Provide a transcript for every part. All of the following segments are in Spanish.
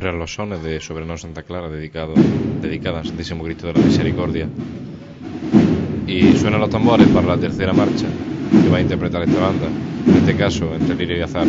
Corren los sones de Soberano Santa Clara dedicado, dedicada al Santísimo Cristo de la Misericordia. Y suenan los tambores para la tercera marcha que va a interpretar esta banda, en este caso entre Lirio y Azar.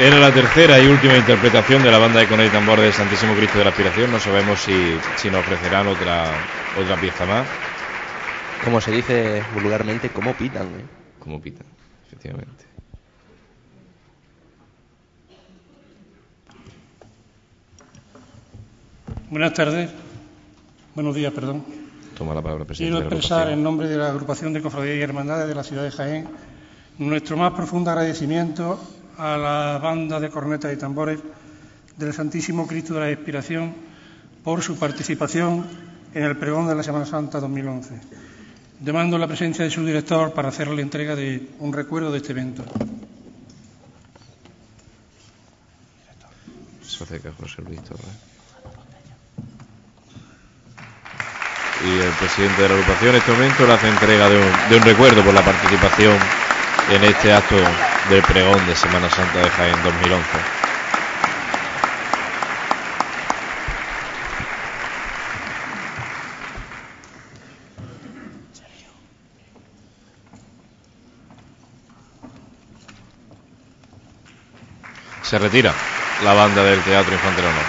Era la tercera y última interpretación de la banda de Coney Tambor del Santísimo Cristo de la Aspiración. No sabemos si, si nos ofrecerán otra, otra pieza más. Como se dice vulgarmente, ¿cómo pitan? eh? Como pitan, efectivamente. Buenas tardes. Buenos días, perdón. Toma la palabra, presidente. Quiero de expresar en nombre de la agrupación de cofradías y hermandades de la ciudad de Jaén nuestro más profundo agradecimiento a la banda de cornetas y tambores del Santísimo Cristo de la Expiración por su participación en el pregón de la Semana Santa 2011. Demando la presencia de su director para hacer la entrega de un recuerdo de este evento. Se acerca José Luis Torres. Y el presidente de la agrupación en este momento le hace entrega de un, de un recuerdo por la participación en este acto del pregón de Semana Santa de Jaén 2011. Se retira la banda del Teatro Infantil Honor.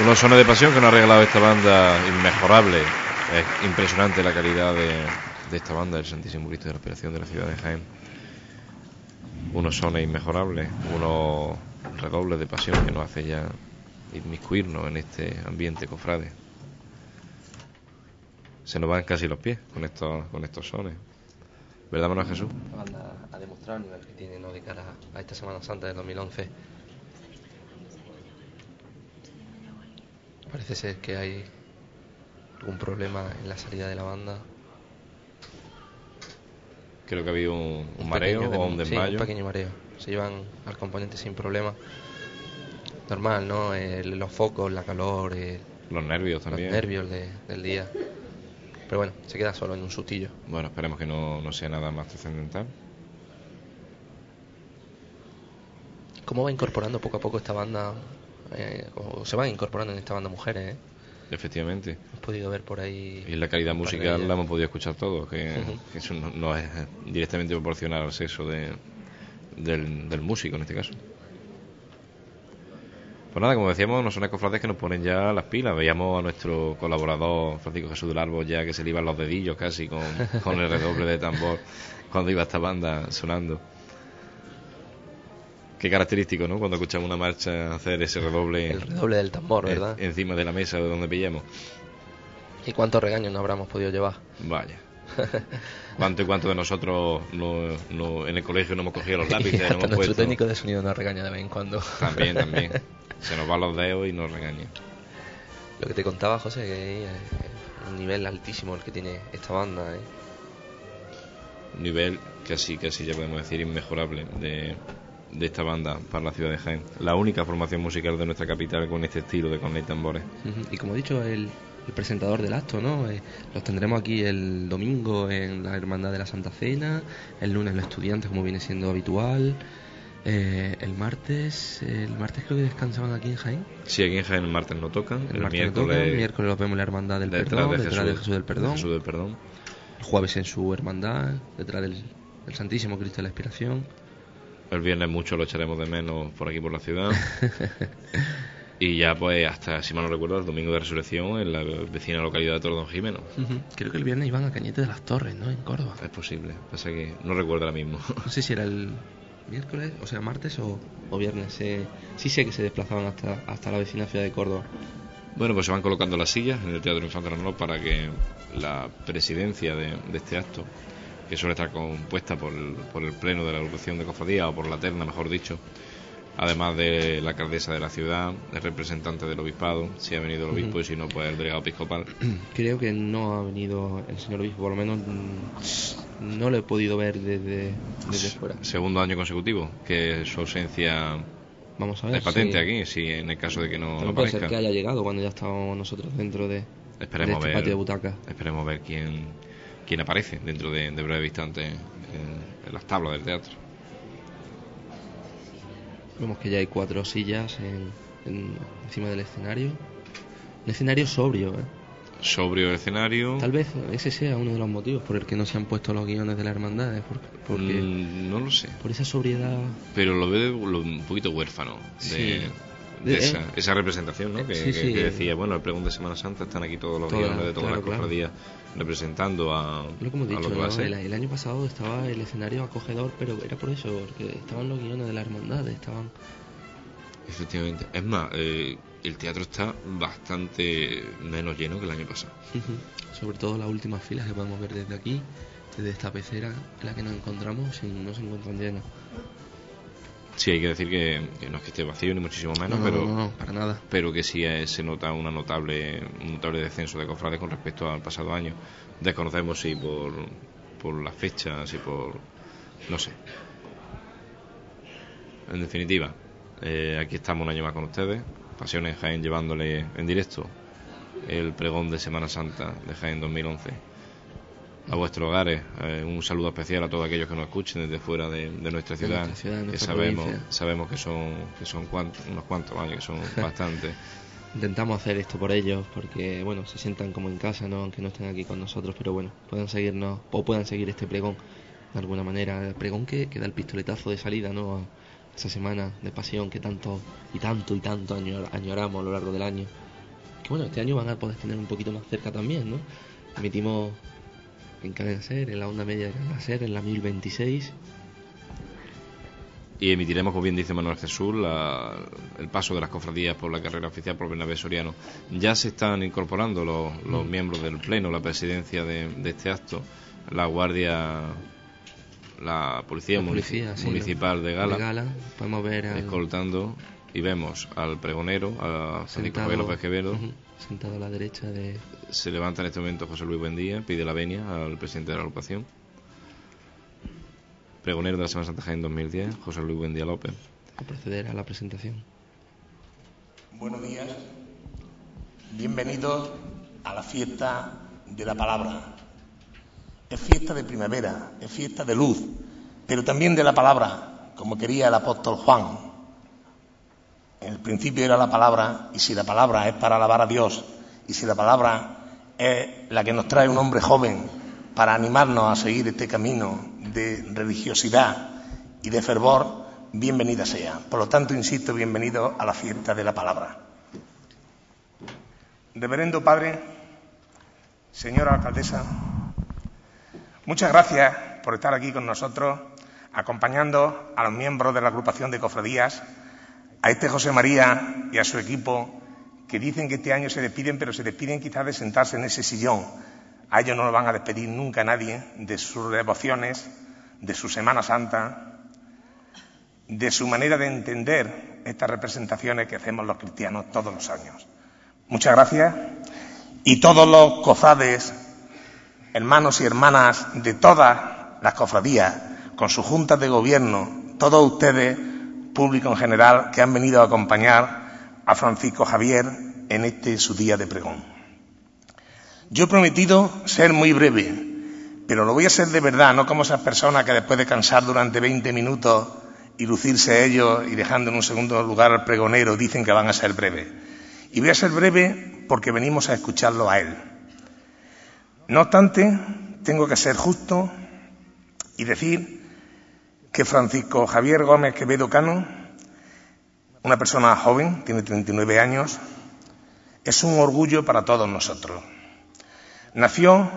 Unos sones de pasión que nos ha regalado esta banda inmejorable es impresionante la calidad de, esta banda, el Santísimo Cristo de la Operación de la ciudad de Jaén. Unos sones inmejorables, unos redobles de pasión que nos hace ya inmiscuirnos en este ambiente cofrade. Se nos van casi los pies con estos, con estos sones. ¿Verdad, Manuel Jesús? La banda ha demostrado el nivel que tiene ¿no? de cara a esta Semana Santa del 2011. Parece ser que hay algún problema en la salida de la banda. Creo que ha habido un, un mareo o un dem- sí, desmayo. un pequeño mareo. Se llevan al componente sin problema. Normal, ¿no? El- los focos, la calor, el- Los nervios los también. nervios de- del día. Pero bueno, se queda solo en un sustillo. Bueno, esperemos que no, no sea nada más trascendental. ¿Cómo va incorporando poco a poco esta banda? eh, o se van incorporando en esta banda mujeres, ¿eh? Efectivamente. Hemos podido ver por ahí. Y la calidad musical la hemos podido escuchar todos, que, eso no, no es directamente proporcional al sexo de, del, del músico en este caso. Pues nada, como decíamos, no son cofrades que nos ponen ya las pilas. Veíamos a nuestro colaborador Francisco Jesús del Árbol ya que se le iban los dedillos casi con, con el redoble de tambor cuando iba esta banda sonando. Qué característico, ¿no? Cuando escuchamos una marcha hacer ese redoble El redoble del tambor, ¿verdad? encima de la mesa de donde pillemos. ¿Y cuántos regaños no habremos podido llevar? Vaya. ¿Cuánto y cuánto de nosotros no, no- en el colegio no hemos cogido los lápices? Y no hasta nuestro puesto? técnico de sonido nos regaña de vez en cuando. También, también. Se nos van los dedos y nos regaña. Lo que te contaba, José, que es un nivel altísimo el que tiene esta banda, ¿eh? Un nivel casi, casi ya podemos decir inmejorable de, de esta banda para la ciudad de Jaén. La única formación musical de nuestra capital con este estilo de cornet y tambores. Y como he dicho, el, el presentador del acto, ¿no? Eh, los tendremos aquí el domingo en la Hermandad de la Santa Cena, el lunes los estudiantes, como viene siendo habitual. eh, el martes, el martes creo que descansaban aquí en Jaén. Si aquí en Jaén el martes no tocan, el, El, martes no miércoles, tocan, miércoles los vemos en la Hermandad del detrás Perdón, de detrás del Jesús del Perdón. Jesús del Perdón. El jueves en su hermandad, detrás del, del Santísimo Cristo de la Expiración. El viernes mucho lo echaremos de menos por aquí por la ciudad. y ya pues hasta, si mal no recuerdo, el domingo de resurrección en la vecina localidad de Tordón Jimeno. Creo que el viernes iban a Cañete de las Torres, ¿no? En Córdoba. Es posible, pasa que no recuerdo ahora mismo. No sé si era el miércoles, o sea, martes o, o viernes. eh, sí sé que se desplazaban hasta, hasta la vecina ciudad de Córdoba. bueno, pues se van colocando las sillas en el Teatro Infante para que la presidencia de, de este acto, que suele estar compuesta por el, por el pleno de la agrupación de cofradía o por la terna, mejor dicho, además de la alcaldesa de la ciudad, el representante del obispado, si ha venido el obispo Ujú. y si no, pues el delegado episcopal. Creo que no ha venido el señor obispo, por lo menos mm, no lo he podido ver desde, desde fuera. Segundo año consecutivo que su ausencia Vamos a ver. es patente aquí, si en el caso de que no, no puede ser aparezca. que haya llegado cuando ya estábamos nosotros dentro de, de Esperemos este ver, patio de butacas. esperemos ver quién, quién aparece dentro de, de breve instante en, en las tablas del teatro. Vemos que ya hay cuatro sillas en, en- encima del escenario. Un escenario sobrio, ¿eh? Sobrio el escenario. Tal vez ese sea uno de los motivos por el que no se han puesto los guiones de la hermandad, ¿eh? porque, porque Mm, no lo sé. por esa sobriedad. Pero lo veo lo- un poquito huérfano de, Sí. de De- esa, eh. esa representación, ¿no? Que, Sí, que- sí. que decía, bueno, el pregón de Semana Santa están aquí todos los Todas, guiones de todas claro, las claro. Representando a, Lo que hemos dicho, lo que va a ¿no? ser. el, el año pasado estaba el escenario acogedor, pero era por eso, porque estaban los guiones de la hermandad, estaban. Efectivamente. Es más, eh, el teatro está bastante menos lleno que el año pasado. Sobre todo las últimas filas que podemos ver desde aquí, desde esta pecera en la que nos encontramos, si no se encuentran llenas. Sí, hay que decir que, que no es que esté vacío ni muchísimo menos, no, pero no, no, para nada. pero que sí eh, se nota una notable, un notable descenso de cofrades con respecto al pasado año. Desconocemos si por, por las fechas, si por... no sé. En definitiva, eh, aquí estamos un año más con ustedes. Pasiones Jaén llevándole en directo el pregón de Semana Santa de Jaén 2011 a vuestros hogares. Eh, un saludo especial a todos aquellos que nos escuchen desde fuera de, de nuestra De ciudad, nuestra ciudad, de que sabemos, provincia. sabemos que son, que son cuantos, unos cuantos, vaya, que son bastantes. Intentamos hacer esto por ellos porque, bueno, se sientan como en casa, ¿no? Aunque no estén aquí con nosotros, pero bueno, puedan seguirnos o puedan seguir este pregón de alguna manera. El pregón que, que da el pistoletazo de salida, ¿no? A esa semana de pasión que tanto y tanto y tanto añor- añoramos a lo largo del año. que bueno, este año van a poder tener un poquito más cerca también, ¿no? Emitimos en Cadena Ser, en la onda media de Cadena Ser, en la 1026. Y emitiremos, como bien dice Manuel Jesús, el paso de las cofradías por la carrera oficial por Bernabé Soriano. Ya se están incorporando los, mm. miembros del Pleno, la presidencia de, este acto, la Guardia, la Policía, Municipal de Gala, podemos ver escoltando y vemos al pregonero, a Javier López Quevedo. Sentado a la derecha de. Se levanta en este momento José Luis Buendía, pide la venia al presidente de la agrupación. Pregonero de la Semana Santa Jaén 2010, José Luis Buendía López. A proceder a la presentación. Buenos días. Bienvenidos a la fiesta de la palabra. Es fiesta de primavera, es fiesta de luz, pero también de la palabra, como quería el apóstol Juan en el principio era la palabra, y si la palabra es para alabar a Dios, y si la palabra es la que nos trae un hombre joven para animarnos a seguir este camino de religiosidad y de fervor, bienvenida sea. Por lo tanto, insisto, bienvenido a la fiesta de la palabra. Reverendo Padre, señora alcaldesa, muchas gracias por estar aquí con nosotros, acompañando a los miembros de la agrupación de cofradías a este José María y a su equipo que dicen que este año se despiden, pero se despiden quizás de sentarse en ese sillón. A ellos no lo van a despedir nunca nadie de sus devociones, de su Semana Santa, de su manera de entender estas representaciones que hacemos los cristianos todos los años. Muchas gracias. Y todos los cofrades, hermanos y hermanas de todas las cofradías, con sus juntas de gobierno, todos ustedes público en general que han venido a acompañar a Francisco Javier en este su día de pregón. Yo he prometido ser muy breve, pero lo voy a hacer de verdad, no como esas personas que después de cansar durante 20 minutos y lucirse ellos y dejando en un segundo lugar al pregonero dicen que van a ser breves. Y voy a ser breve porque venimos a escucharlo a él. No obstante, tengo que ser justo y decir que Francisco Javier Gómez Quevedo Cano, una persona joven, tiene 39 años, es un orgullo para todos nosotros. Nació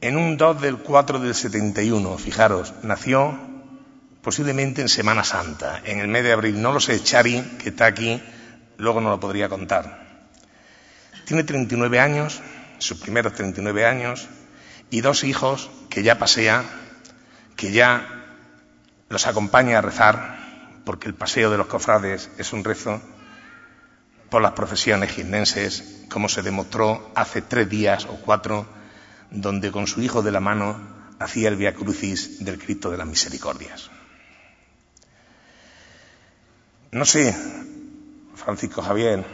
en un 2 del 4 del 71, fijaros, nació posiblemente en Semana Santa, en el mes de abril. No lo sé, Chari, que está aquí, luego no lo podría contar. Tiene 39 años, sus primeros 39 años, y dos hijos que ya pasea que ya los acompaña a rezar, porque el paseo de los cofrades es un rezo por las profesiones gimnenses, como se demostró hace tres días o cuatro, donde con su hijo de la mano hacía el Via Crucis del Cristo de las Misericordias. No sé, Francisco Javier,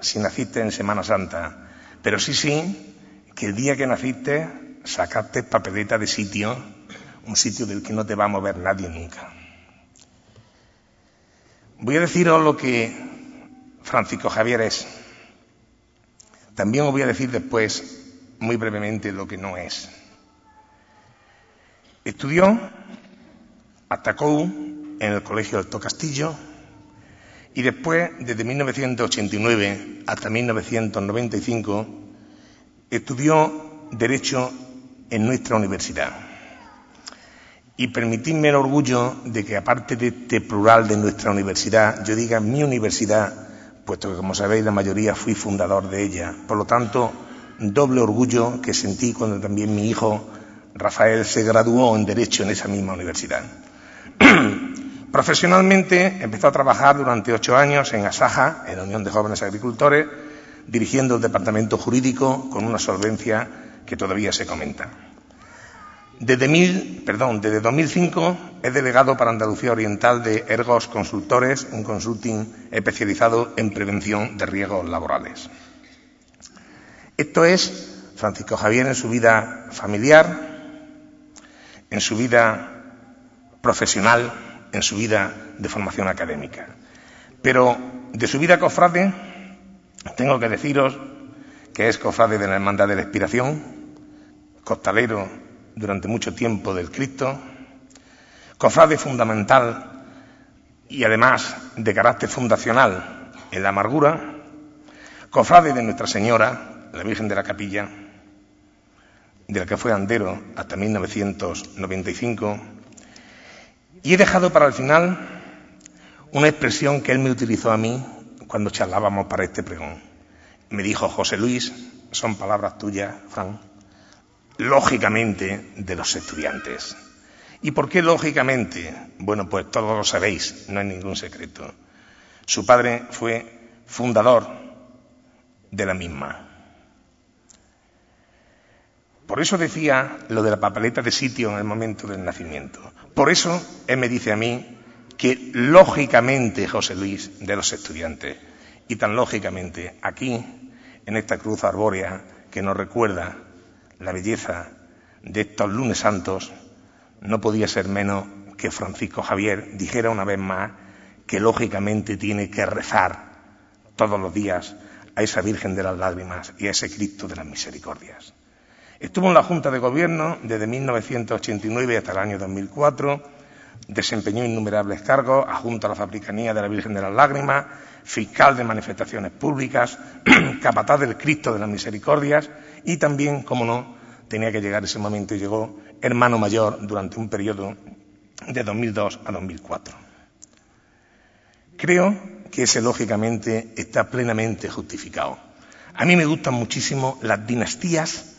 si naciste en Semana Santa, pero sí, sí, que el día que naciste sacaste papeleta de sitio un sitio del que no te va a mover nadie nunca. Voy a deciros lo que Francisco Javier es. También os voy a decir después, muy brevemente, lo que no es. Estudió, atacó en el Colegio Alto Castillo y después, desde 1989 hasta 1995, estudió Derecho en nuestra universidad. Y permitidme el orgullo de que, aparte de este plural de nuestra universidad, yo diga mi universidad, puesto que, como sabéis, la mayoría fui fundador de ella. Por lo tanto, doble orgullo que sentí cuando también mi hijo Rafael se graduó en Derecho en esa misma universidad. Profesionalmente empezó a trabajar durante ocho años en Asaja, en la Unión de Jóvenes Agricultores, dirigiendo el departamento jurídico con una solvencia que todavía se comenta. Desde, mil, perdón, desde 2005 es delegado para Andalucía Oriental de Ergos Consultores, un consulting especializado en prevención de riesgos laborales. Esto es Francisco Javier en su vida familiar, en su vida profesional, en su vida de formación académica. Pero de su vida cofrade tengo que deciros que es cofrade de la Hermandad de la Expiración, costalero durante mucho tiempo del Cristo, cofrade fundamental y además de carácter fundacional en la amargura, cofrade de Nuestra Señora, la Virgen de la Capilla, de la que fue andero hasta 1995, y he dejado para el final una expresión que él me utilizó a mí cuando charlábamos para este pregón. Me dijo, José Luis, son palabras tuyas, Fran, lógicamente de los estudiantes. ¿Y por qué lógicamente? Bueno, pues todos lo sabéis, no hay ningún secreto. Su padre fue fundador de la misma. Por eso decía lo de la papeleta de sitio en el momento del nacimiento. Por eso él me dice a mí que lógicamente, José Luis, de los estudiantes, y tan lógicamente aquí, en esta cruz arbórea que nos recuerda la belleza de estos lunes santos, no podía ser menos que Francisco Javier dijera una vez más que lógicamente tiene que rezar todos los días a esa Virgen de las Lágrimas y a ese Cristo de las Misericordias. Estuvo en la Junta de Gobierno desde 1989 hasta el año 2004, desempeñó innumerables cargos, adjunto a la Fabricanía de la Virgen de las Lágrimas, fiscal de manifestaciones públicas, capataz del Cristo de las Misericordias y también, como no, tenía que llegar ese momento y llegó hermano mayor durante un periodo de 2002 a 2004. Creo que ese, lógicamente, está plenamente justificado. A mí me gustan muchísimo las dinastías,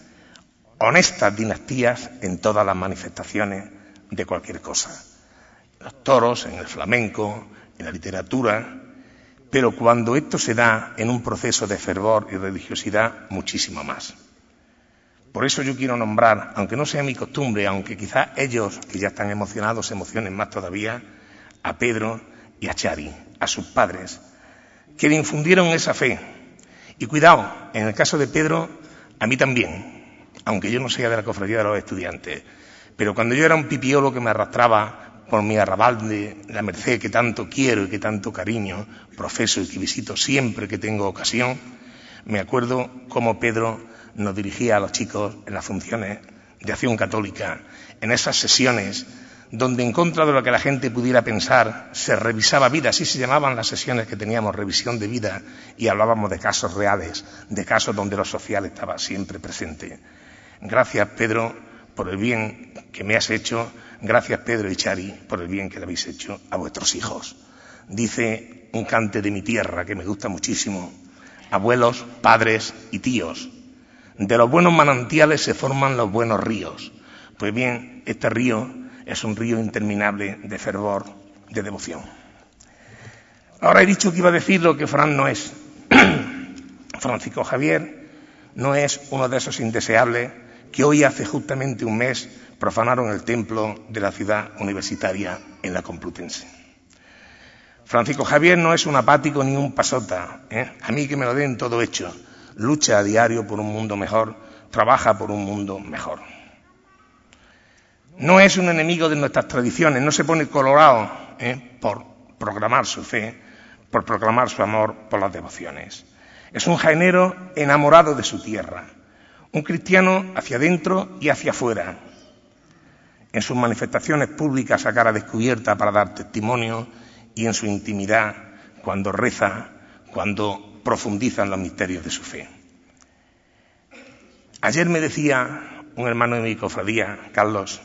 honestas dinastías, en todas las manifestaciones de cualquier cosa. Los toros, en el flamenco, en la literatura, pero cuando esto se da en un proceso de fervor y religiosidad, muchísimo más. Por eso yo quiero nombrar, aunque no sea mi costumbre, aunque quizás ellos, que ya están emocionados, se emocionen más todavía, a Pedro y a Chari, a sus padres, que le infundieron esa fe. Y cuidado, en el caso de Pedro, a mí también, aunque yo no sea de la cofradía de los estudiantes, pero cuando yo era un pipiolo que me arrastraba por mi arrabal de la Merced que tanto quiero y que tanto cariño profeso y que visito siempre que tengo ocasión, me acuerdo cómo Pedro nos dirigía a los chicos en las funciones de acción católica, en esas sesiones donde en contra de lo que la gente pudiera pensar se revisaba vida, así se llamaban las sesiones que teníamos, revisión de vida, y hablábamos de casos reales, de casos donde lo social estaba siempre presente. Gracias, Pedro, por el bien que me has hecho, gracias, Pedro y Chari, por el bien que le habéis hecho a vuestros hijos. Dice un cante de mi tierra que me gusta muchísimo, abuelos, padres y tíos, de los buenos manantiales se forman los buenos ríos. Pues bien, este río es un río interminable de fervor, de devoción. Ahora he dicho que iba a decir lo que Fran no es. Francisco Javier no es uno de esos indeseables que hoy hace justamente un mes profanaron el templo de la ciudad universitaria en la Complutense. Francisco Javier no es un apático ni un pasota. ¿eh? A mí que me lo den todo hecho lucha a diario por un mundo mejor, trabaja por un mundo mejor. No es un enemigo de nuestras tradiciones, no se pone colorado ¿eh? por proclamar su fe, por proclamar su amor por las devociones. Es un jaenero enamorado de su tierra, un cristiano hacia adentro y hacia afuera. En sus manifestaciones públicas a cara descubierta para dar testimonio y en su intimidad cuando reza, cuando profundizan los misterios de su fe. Ayer me decía un hermano de mi cofradía, Carlos,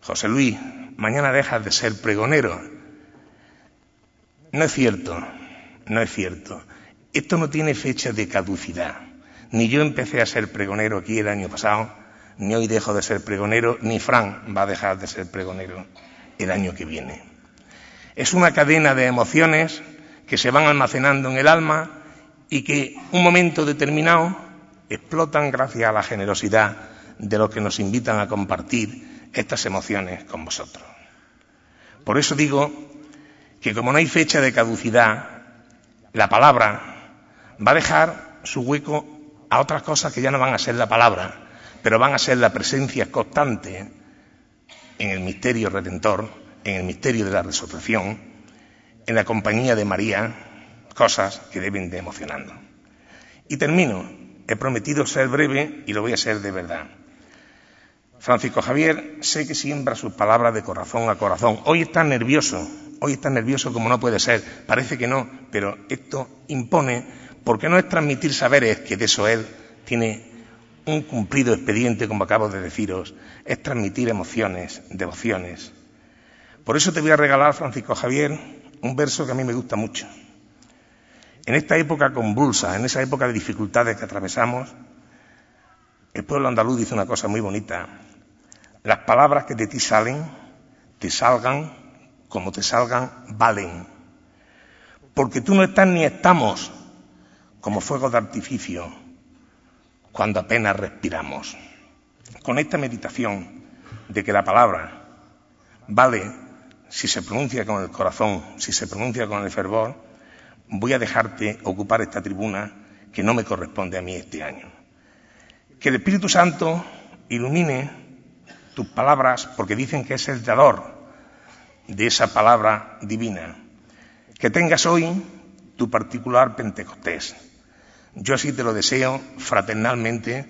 José Luis, mañana dejas de ser pregonero. No es cierto, no es cierto. Esto no tiene fecha de caducidad. Ni yo empecé a ser pregonero aquí el año pasado, ni hoy dejo de ser pregonero, ni Fran va a dejar de ser pregonero el año que viene. Es una cadena de emociones que se van almacenando en el alma y que un momento determinado explotan gracias a la generosidad de los que nos invitan a compartir estas emociones con vosotros. Por eso digo que como no hay fecha de caducidad, la palabra va a dejar su hueco a otras cosas que ya no van a ser la palabra, pero van a ser la presencia constante en el misterio redentor, en el misterio de la resurrección, en la compañía de María, cosas que deben de emocionarnos. Y termino. He prometido ser breve y lo voy a ser de verdad. Francisco Javier, sé que siembra sus palabras de corazón a corazón. Hoy está nervioso, hoy está nervioso como no puede ser. Parece que no, pero esto impone porque no es transmitir saberes, que de eso él tiene un cumplido expediente, como acabo de deciros, es transmitir emociones, devociones. Por eso te voy a regalar, Francisco Javier, un verso que a mí me gusta mucho. En esta época convulsa, en esa época de dificultades que atravesamos, el pueblo andaluz dice una cosa muy bonita. Las palabras que de ti salen, te salgan como te salgan, valen. Porque tú no estás ni estamos como fuegos de artificio cuando apenas respiramos. Con esta meditación de que la palabra vale si se pronuncia con el corazón, si se pronuncia con el fervor, voy a dejarte ocupar esta tribuna que no me corresponde a mí este año. Que el Espíritu Santo ilumine tus palabras porque dicen que es el dador de esa palabra divina. Que tengas hoy tu particular Pentecostés. Yo así te lo deseo fraternalmente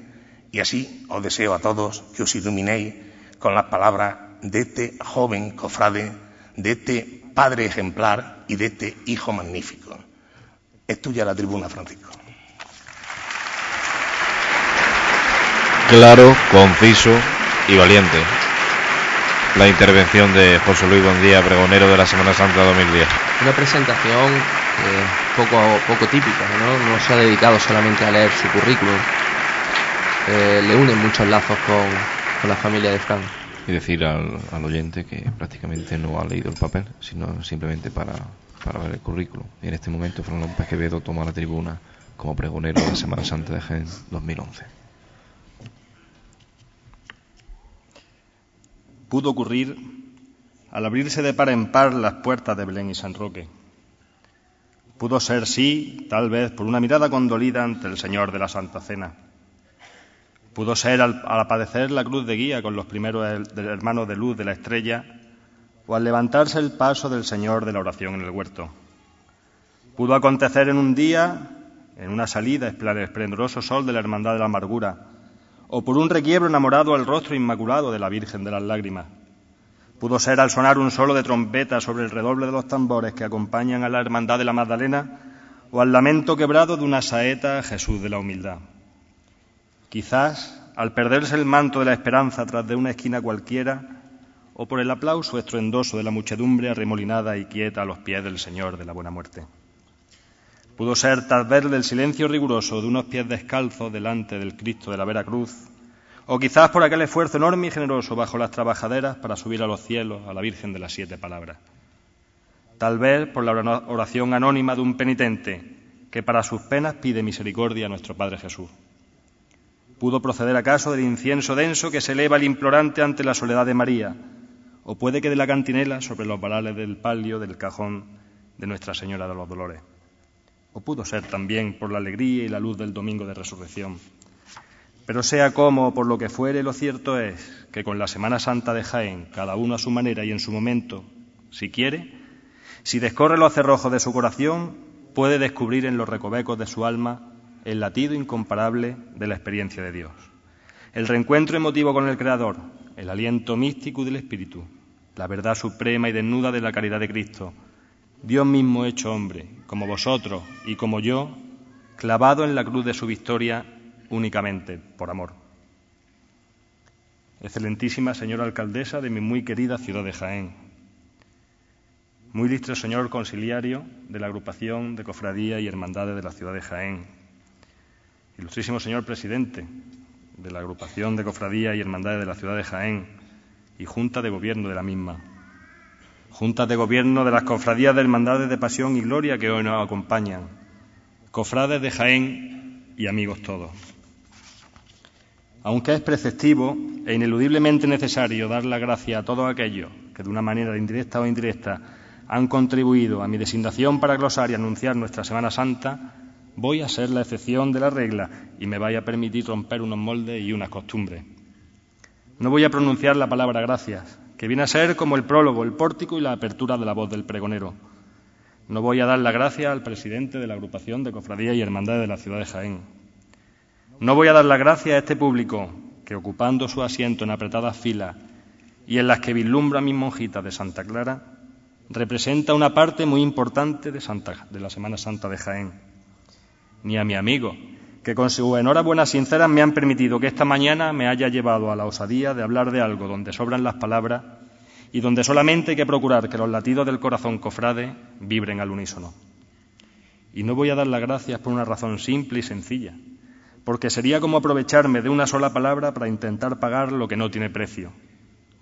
y así os deseo a todos que os iluminéis con las palabras de este joven cofrade, de este padre ejemplar y de este hijo magnífico. Es tuya la tribuna, Francisco. Claro, conciso y valiente la intervención de José Luis Bondía, pregonero de la Semana Santa 2010. Una presentación eh, poco, poco típica, ¿no? No se ha dedicado solamente a leer su currículum, eh, le unen muchos lazos con, la familia de Fran. Y decir al, oyente que prácticamente no ha leído el papel, sino simplemente para, para ver el currículum. Y en este momento Fran López Quevedo toma la tribuna como pregonero de la Semana Santa de Gen 2011. pudo ocurrir al abrirse de par en par las puertas de Belén y San Roque. Pudo ser, sí, tal vez por una mirada condolida ante el Señor de la Santa Cena. Pudo ser al, aparecer la cruz de guía con los primeros hermanos de luz de la estrella o al levantarse el paso del Señor de la oración en el huerto. Pudo acontecer en un día, en una salida, el esplendoroso sol de la Hermandad de la Amargura, o por un requiebro enamorado al rostro inmaculado de la Virgen de las Lágrimas. Pudo ser al sonar un solo de trompeta sobre el redoble de los tambores que acompañan a la Hermandad de la Magdalena, o al lamento quebrado de una saeta a Jesús de la Humildad. Quizás al perderse el manto de la esperanza tras de una esquina cualquiera, o por el aplauso estruendoso de la muchedumbre arremolinada y quieta a los pies del Señor de la Buena Muerte. Pudo ser tal vez del silencio riguroso de unos pies descalzos delante del Cristo de la Vera Cruz, o quizás por aquel esfuerzo enorme y generoso bajo las trabajaderas para subir a los cielos a la Virgen de las Siete Palabras. Tal vez por la oración anónima de un penitente que para sus penas pide misericordia a nuestro Padre Jesús. ¿Pudo proceder acaso del incienso denso que se eleva el implorante ante la soledad de María? ¿O puede que de la cantinela sobre los varales del palio del cajón de Nuestra Señora de los Dolores? o pudo ser también por la alegría y la luz del domingo de resurrección. Pero sea como por lo que fuere, lo cierto es que con la Semana Santa de Jaén, cada uno a su manera y en su momento, si quiere, si descorre los cerrojos de su corazón, puede descubrir en los recovecos de su alma el latido incomparable de la experiencia de Dios. El reencuentro emotivo con el Creador, el aliento místico del Espíritu, la verdad suprema y desnuda de la caridad de Cristo, Dios mismo hecho hombre, como vosotros y como yo, clavado en la cruz de su victoria únicamente por amor. Excelentísima señora alcaldesa de mi muy querida ciudad de Jaén, muy ilustre señor conciliario de la agrupación de cofradía y hermandades de la ciudad de Jaén, ilustrísimo señor presidente de la agrupación de cofradía y hermandades de la ciudad de Jaén y junta de gobierno de la misma, juntas de gobierno de las cofradías de hermandades de pasión y gloria que hoy nos acompañan, cofrades de Jaén y amigos todos. Aunque es preceptivo e ineludiblemente necesario dar la gracia a todos aquellos que de una manera indirecta o indirecta han contribuido a mi designación para glosar y anunciar nuestra Semana Santa, voy a ser la excepción de la regla y me vaya a permitir romper unos moldes y unas costumbres. No voy a pronunciar la palabra gracias, que viene a ser como el prólogo, el pórtico y la apertura de la voz del pregonero. No voy a dar la gracia al presidente de la agrupación de cofradías y hermandades de la ciudad de Jaén. No voy a dar la gracia a este público que, ocupando su asiento en apretadas filas y en las que vislumbra mis monjitas de Santa Clara, representa una parte muy importante de la Semana Santa de Jaén. ni a mi amigo, que con su enhorabuena sincera me han permitido que esta mañana me haya llevado a la osadía de hablar de algo donde sobran las palabras y donde solamente hay que procurar que los latidos del corazón cofrade vibren al unísono. Y no voy a dar las gracias por una razón simple y sencilla, porque sería como aprovecharme de una sola palabra para intentar pagar lo que no tiene precio,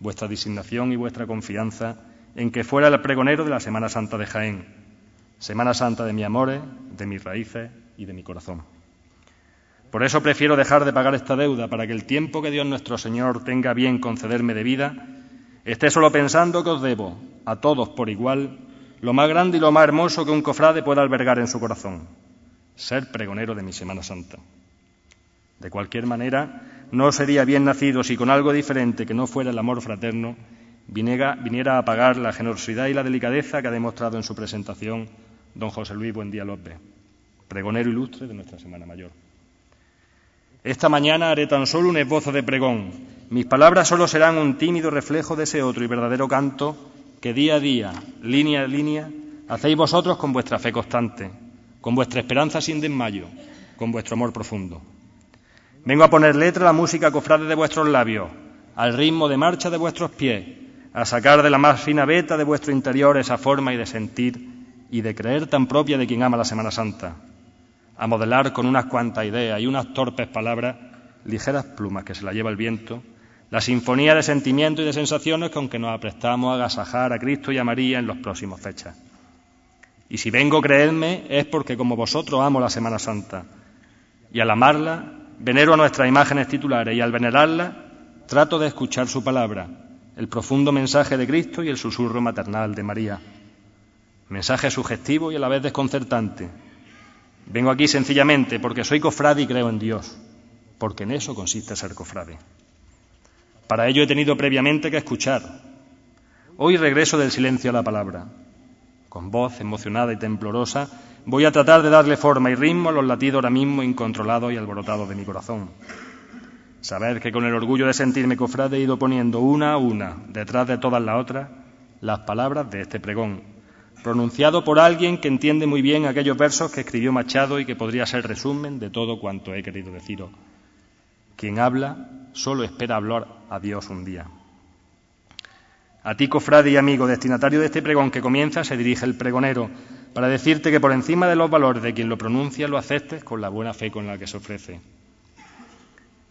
vuestra designación y vuestra confianza en que fuera el pregonero de la Semana Santa de Jaén, Semana Santa de mi amores, de mis raíces y de mi corazón. Por eso prefiero dejar de pagar esta deuda para que el tiempo que Dios nuestro Señor tenga bien concederme de vida, esté solo pensando que os debo, a todos por igual, lo más grande y lo más hermoso que un cofrade pueda albergar en su corazón, ser pregonero de mi Semana Santa. De cualquier manera, no sería bien nacido si con algo diferente que no fuera el amor fraterno viniera, a pagar la generosidad y la delicadeza que ha demostrado en su presentación don José Luis Buendía López, pregonero ilustre de nuestra Semana Mayor. Esta mañana haré tan solo un esbozo de pregón. Mis palabras solo serán un tímido reflejo de ese otro y verdadero canto que día a día, línea a línea, hacéis vosotros con vuestra fe constante, con vuestra esperanza sin desmayo, con vuestro amor profundo. Vengo a poner letra a la música cofrade de vuestros labios, al ritmo de marcha de vuestros pies, a sacar de la más fina veta de vuestro interior esa forma y de sentir y de creer tan propia de quien ama la Semana Santa, a modelar con unas cuantas ideas y unas torpes palabras, ligeras plumas que se la lleva el viento, la sinfonía de sentimientos y de sensaciones con que nos aprestamos a agasajar a Cristo y a María en los próximos fechas. Y si vengo, creedme, es porque como vosotros amo la Semana Santa, y al amarla venero a nuestras imágenes titulares y al venerarla trato de escuchar su palabra, el profundo mensaje de Cristo y el susurro maternal de María. Mensaje sugestivo y a la vez desconcertante. Vengo aquí sencillamente porque soy cofrade y creo en Dios, porque en eso consiste ser cofrade. Para ello he tenido previamente que escuchar. Hoy regreso del silencio a la palabra. Con voz emocionada y temblorosa Voy a tratar de darle forma y ritmo a los latidos ahora mismo incontrolados y alborotados de mi corazón. Saber que con el orgullo de sentirme cofrade he ido poniendo una a una, detrás de todas las otras, las palabras de este pregón, pronunciado por alguien que entiende muy bien aquellos versos que escribió Machado y que podría ser resumen de todo cuanto he querido deciros. Quien habla solo espera hablar a Dios un día. A ti, cofrade y amigo, destinatario de este pregón que comienza, se dirige el pregonero para decirte que por encima de los valores de quien lo pronuncia lo aceptes con la buena fe con la que se ofrece.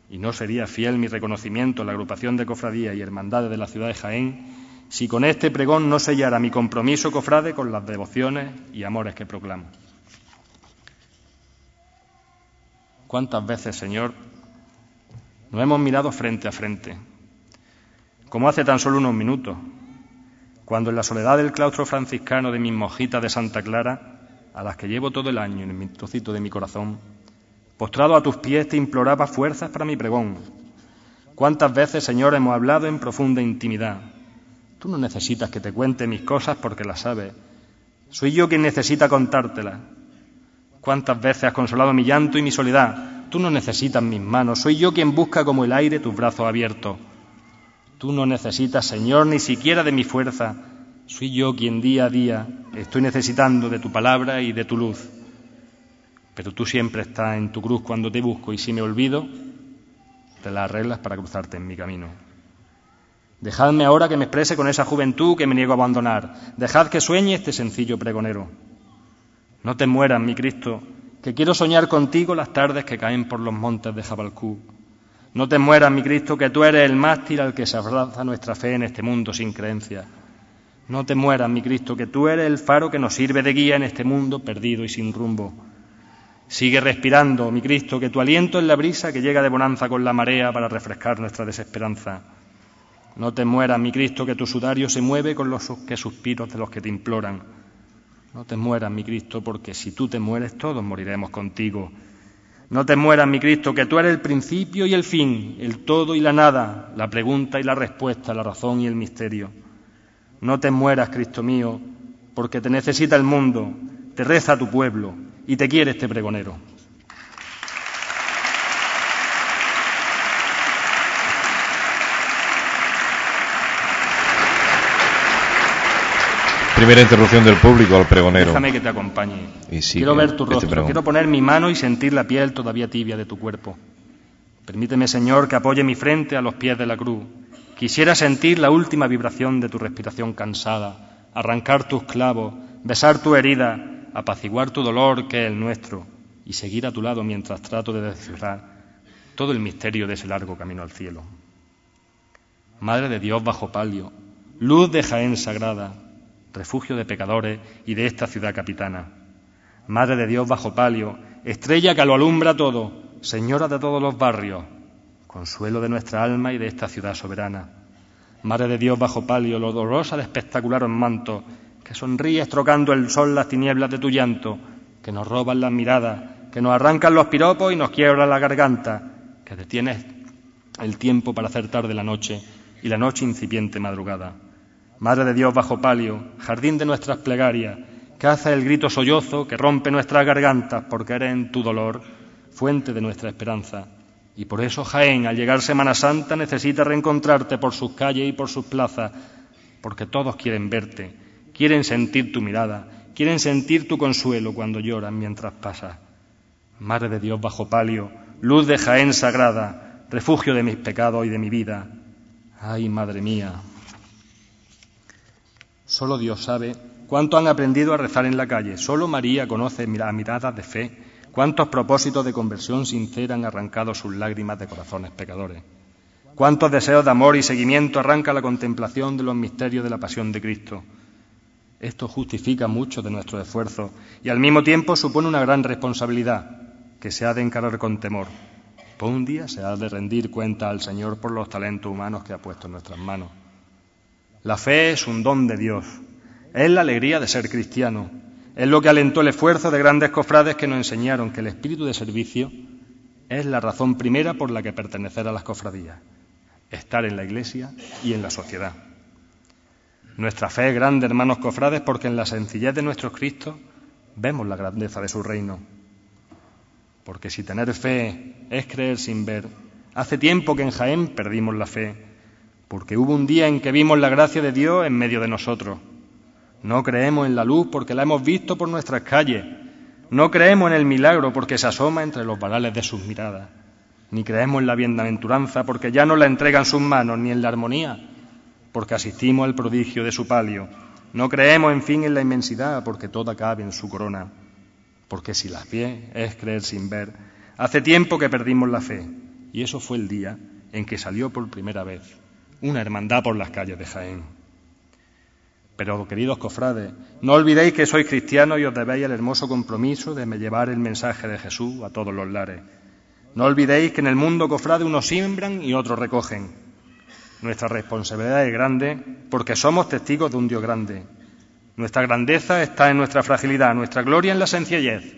Y no sería fiel mi reconocimiento a la agrupación de cofradías y hermandades de la ciudad de Jaén si con este pregón no sellara mi compromiso cofrade con las devociones y amores que proclamo. ¿Cuántas veces, Señor, nos hemos mirado frente a frente? Como hace tan solo unos minutos, cuando en la soledad del claustro franciscano de mis mojitas de Santa Clara, a las que llevo todo el año en el trocito de mi corazón, postrado a tus pies te imploraba fuerzas para mi pregón. ¿Cuántas veces, Señor, hemos hablado en profunda intimidad? Tú no necesitas que te cuente mis cosas porque las sabes. Soy yo quien necesita contártelas. ¿Cuántas veces has consolado mi llanto y mi soledad? Tú no necesitas mis manos. Soy yo quien busca como el aire tus brazos abiertos. Tú no necesitas, Señor, ni siquiera de mi fuerza. Soy yo quien día a día estoy necesitando de tu palabra y de tu luz. Pero tú siempre estás en tu cruz cuando te busco y si me olvido, te las arreglas para cruzarte en mi camino. Dejadme ahora que me exprese con esa juventud que me niego a abandonar. Dejad que sueñe este sencillo pregonero. No te mueras, mi Cristo, que quiero soñar contigo las tardes que caen por los montes de Jabalcú no te mueras, mi Cristo, que tú eres el mástil al que se abraza nuestra fe en este mundo sin creencia. No te mueras, mi Cristo, que tú eres el faro que nos sirve de guía en este mundo perdido y sin rumbo. Sigue respirando, mi Cristo, que tu aliento es la brisa que llega de bonanza con la marea para refrescar nuestra desesperanza. No te mueras, mi Cristo, que tu sudario se mueve con los que suspiros de los que te imploran. No te mueras, mi Cristo, porque si tú te mueres todos moriremos contigo. No te mueras, mi Cristo, que tú eres el principio y el fin, el todo y la nada, la pregunta y la respuesta, la razón y el misterio. No te mueras, Cristo mío, porque te necesita el mundo, te reza tu pueblo y te quiere este pregonero. Primera interrupción del público al pregonero. Déjame que te acompañe. Y sigue quiero ver tu rostro, quiero poner mi mano y sentir la piel todavía tibia de tu cuerpo. Permíteme, Señor, que apoye mi frente a los pies de la cruz. Quisiera sentir la última vibración de tu respiración cansada, arrancar tus clavos, besar tu herida, apaciguar tu dolor que es el nuestro y seguir a tu lado mientras trato de descifrar todo el misterio de ese largo camino al cielo. Madre de Dios bajo palio, luz de Jaén sagrada, refugio de pecadores y de esta ciudad capitana. Madre de Dios bajo palio, estrella que lo alumbra todo, señora de todos los barrios, consuelo de nuestra alma y de esta ciudad soberana. Madre de Dios bajo palio, lo dolorosa de espectaculares mantos, que sonríes trocando el sol las tinieblas de tu llanto, que nos roban las miradas, que nos arrancan los piropos y nos quiebran la garganta, que detienes el tiempo para hacer tarde la noche y la noche incipiente madrugada. Madre de Dios bajo palio, jardín de nuestras plegarias, hace el grito sollozo que rompe nuestras gargantas porque eres en tu dolor fuente de nuestra esperanza. Y por eso Jaén, al llegar Semana Santa, necesita reencontrarte por sus calles y por sus plazas, porque todos quieren verte, quieren sentir tu mirada, quieren sentir tu consuelo cuando lloran mientras pasas. Madre de Dios bajo palio, luz de Jaén sagrada, refugio de mis pecados y de mi vida. Ay, madre mía. Solo Dios sabe cuánto han aprendido a rezar en la calle. Solo María conoce las miradas de fe, cuántos propósitos de conversión sincera han arrancado sus lágrimas de corazones pecadores. Cuántos deseos de amor y seguimiento arranca la contemplación de los misterios de la pasión de Cristo. Esto justifica mucho de nuestro esfuerzo y al mismo tiempo supone una gran responsabilidad que se ha de encarar con temor. Por un día se ha de rendir cuenta al Señor por los talentos humanos que ha puesto en nuestras manos. La fe es un don de Dios, es la alegría de ser cristiano, es lo que alentó el esfuerzo de grandes cofrades que nos enseñaron que el espíritu de servicio es la razón primera por la que pertenecer a las cofradías, estar en la iglesia y en la sociedad. Nuestra fe es grande, hermanos cofrades, porque en la sencillez de nuestro Cristo vemos la grandeza de su reino. Porque si tener fe es creer sin ver, hace tiempo que en Jaén perdimos la fe, porque hubo un día en que vimos la gracia de Dios en medio de nosotros. No creemos en la luz porque la hemos visto por nuestras calles. No creemos en el milagro porque se asoma entre los varales de sus miradas. Ni creemos en la bienaventuranza porque ya no la entrega en sus manos, ni en la armonía porque asistimos al prodigio de su palio. No creemos, en fin, en la inmensidad porque toda cabe en su corona. Porque si la fe es creer sin ver, hace tiempo que perdimos la fe. Y eso fue el día en que salió por primera vez una hermandad por las calles de Jaén. Pero, queridos cofrades, no olvidéis que sois cristianos y os debéis el hermoso compromiso de llevar el mensaje de Jesús a todos los lares. No olvidéis que en el mundo cofrade unos siembran y otros recogen. Nuestra responsabilidad es grande porque somos testigos de un Dios grande. Nuestra grandeza está en nuestra fragilidad, nuestra gloria en la sencillez.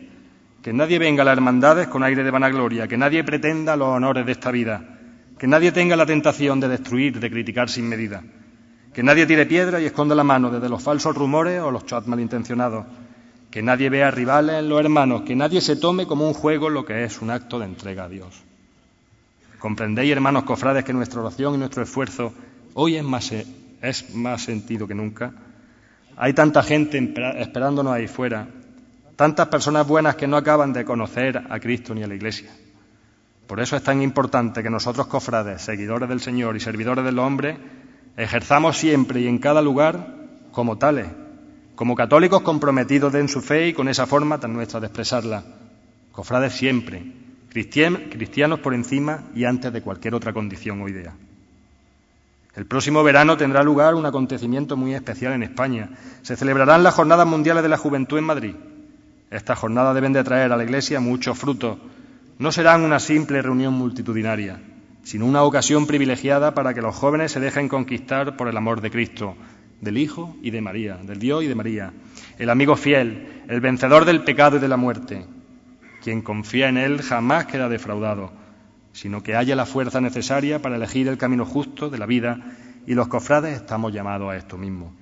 Que nadie venga a las hermandades con aire de vanagloria, que nadie pretenda los honores de esta vida, que nadie tenga la tentación de destruir, de criticar sin medida, que nadie tire piedra y esconda la mano desde los falsos rumores o los chats malintencionados, que nadie vea rivales en los hermanos, que nadie se tome como un juego lo que es un acto de entrega a Dios. Comprendéis, hermanos cofrades, que nuestra oración y nuestro esfuerzo hoy es más, es más sentido que nunca. Hay tanta gente esperándonos ahí fuera, tantas personas buenas que no acaban de conocer a Cristo ni a la Iglesia. Por eso es tan importante que nosotros, cofrades, seguidores del Señor y servidores del hombre, ejerzamos siempre y en cada lugar como tales, como católicos comprometidos en su fe y con esa forma tan nuestra de expresarla. Cofrades siempre, cristianos por encima y antes de cualquier otra condición o idea. El próximo verano tendrá lugar un acontecimiento muy especial en España. Se celebrarán las Jornadas Mundiales de la Juventud en Madrid. Estas jornadas deben de traer a la Iglesia muchos frutos. No serán una simple reunión multitudinaria, sino una ocasión privilegiada para que los jóvenes se dejen conquistar por el amor de Cristo, del Hijo y de María, del Dios y de María, el amigo fiel, el vencedor del pecado y de la muerte, quien confía en Él jamás queda defraudado, sino que haya la fuerza necesaria para elegir el camino justo de la vida y los cofrades estamos llamados a esto mismo.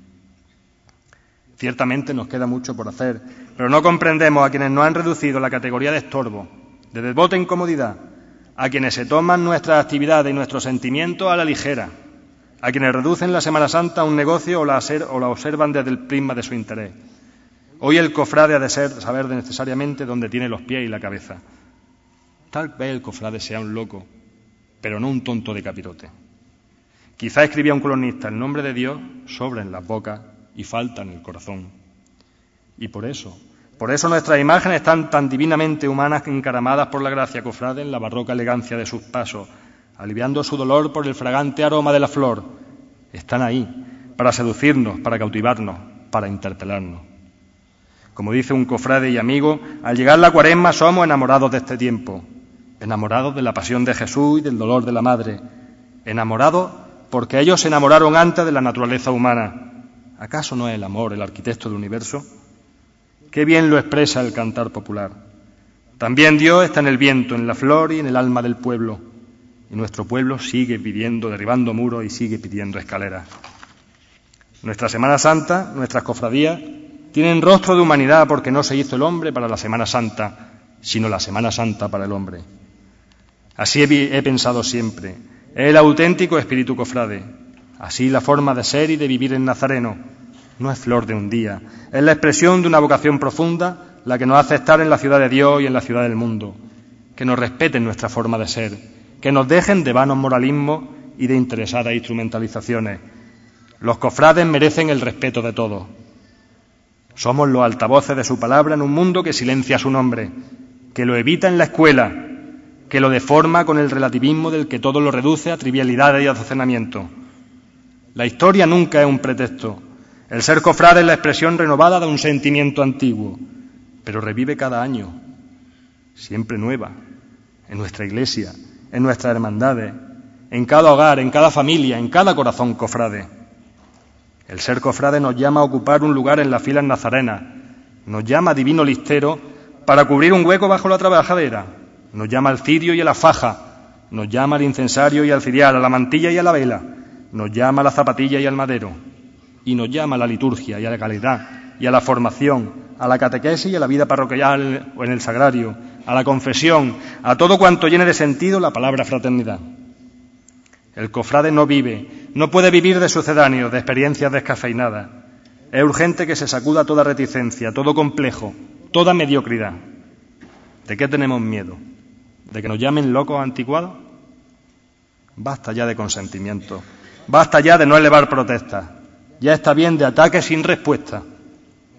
Ciertamente nos queda mucho por hacer, pero no comprendemos a quienes nos han reducido la categoría de estorbo, de devota incomodidad, a quienes se toman nuestras actividades y nuestros sentimientos a la ligera, a quienes reducen la Semana Santa a un negocio o la, o la observan desde el prisma de su interés. Hoy el cofrade ha de ser, saber necesariamente dónde tiene los pies y la cabeza. Tal vez el cofrade sea un loco, pero no un tonto de capirote. Quizá escribía un colonista, el nombre de Dios sobra en las bocas y falta en el corazón. Y por eso, por eso nuestras imágenes están tan divinamente humanas que encaramadas por la gracia cofrade en la barroca elegancia de sus pasos, aliviando su dolor por el fragante aroma de la flor. Están ahí para seducirnos, para cautivarnos, para interpelarnos. Como dice un cofrade y amigo, al llegar la cuaresma somos enamorados de este tiempo, enamorados de la pasión de Jesús y del dolor de la Madre, enamorados porque ellos se enamoraron antes de la naturaleza humana. ¿Acaso no es el amor el arquitecto del universo? Qué bien lo expresa el cantar popular. También Dios está en el viento, en la flor y en el alma del pueblo. Y nuestro pueblo sigue pidiendo, derribando muros y sigue pidiendo escaleras. Nuestra Semana Santa, nuestras cofradías, tienen rostro de humanidad porque no se hizo el hombre para la Semana Santa, sino la Semana Santa para el hombre. Así he, he pensado siempre. Es el auténtico espíritu cofrade. Así la forma de ser y de vivir en Nazareno. No es flor de un día. Es la expresión de una vocación profunda la que nos hace estar en la ciudad de Dios y en la ciudad del mundo. Que nos respeten nuestra forma de ser. Que nos dejen de vanos moralismos y de interesadas instrumentalizaciones. Los cofrades merecen el respeto de todos. Somos los altavoces de su palabra en un mundo que silencia su nombre, que lo evita en la escuela, que lo deforma con el relativismo del que todo lo reduce a trivialidades y azocenamiento. La historia nunca es un pretexto. El ser cofrade es la expresión renovada de un sentimiento antiguo, pero revive cada año, siempre nueva, en nuestra iglesia, en nuestras hermandades, en cada hogar, en cada familia, en cada corazón cofrade. El ser cofrade nos llama a ocupar un lugar en las filas nazarenas, nos llama divino listero para cubrir un hueco bajo la trabajadera, nos llama al cirio y a la faja, nos llama al incensario y al cirial, a la mantilla y a la vela, nos llama a la zapatilla y al madero, y nos llama a la liturgia y a la calidad y a la formación, a la catequesis y a la vida parroquial o en el sagrario, a la confesión, a todo cuanto llene de sentido la palabra fraternidad. El cofrade no vive, no puede vivir de sucedáneos, de experiencias descafeinadas. Es urgente que se sacuda toda reticencia, todo complejo, toda mediocridad. ¿De qué tenemos miedo? ¿De que nos llamen locos anticuados? Basta ya de consentimiento. Basta ya de no elevar protestas. Ya está bien de ataques sin respuesta.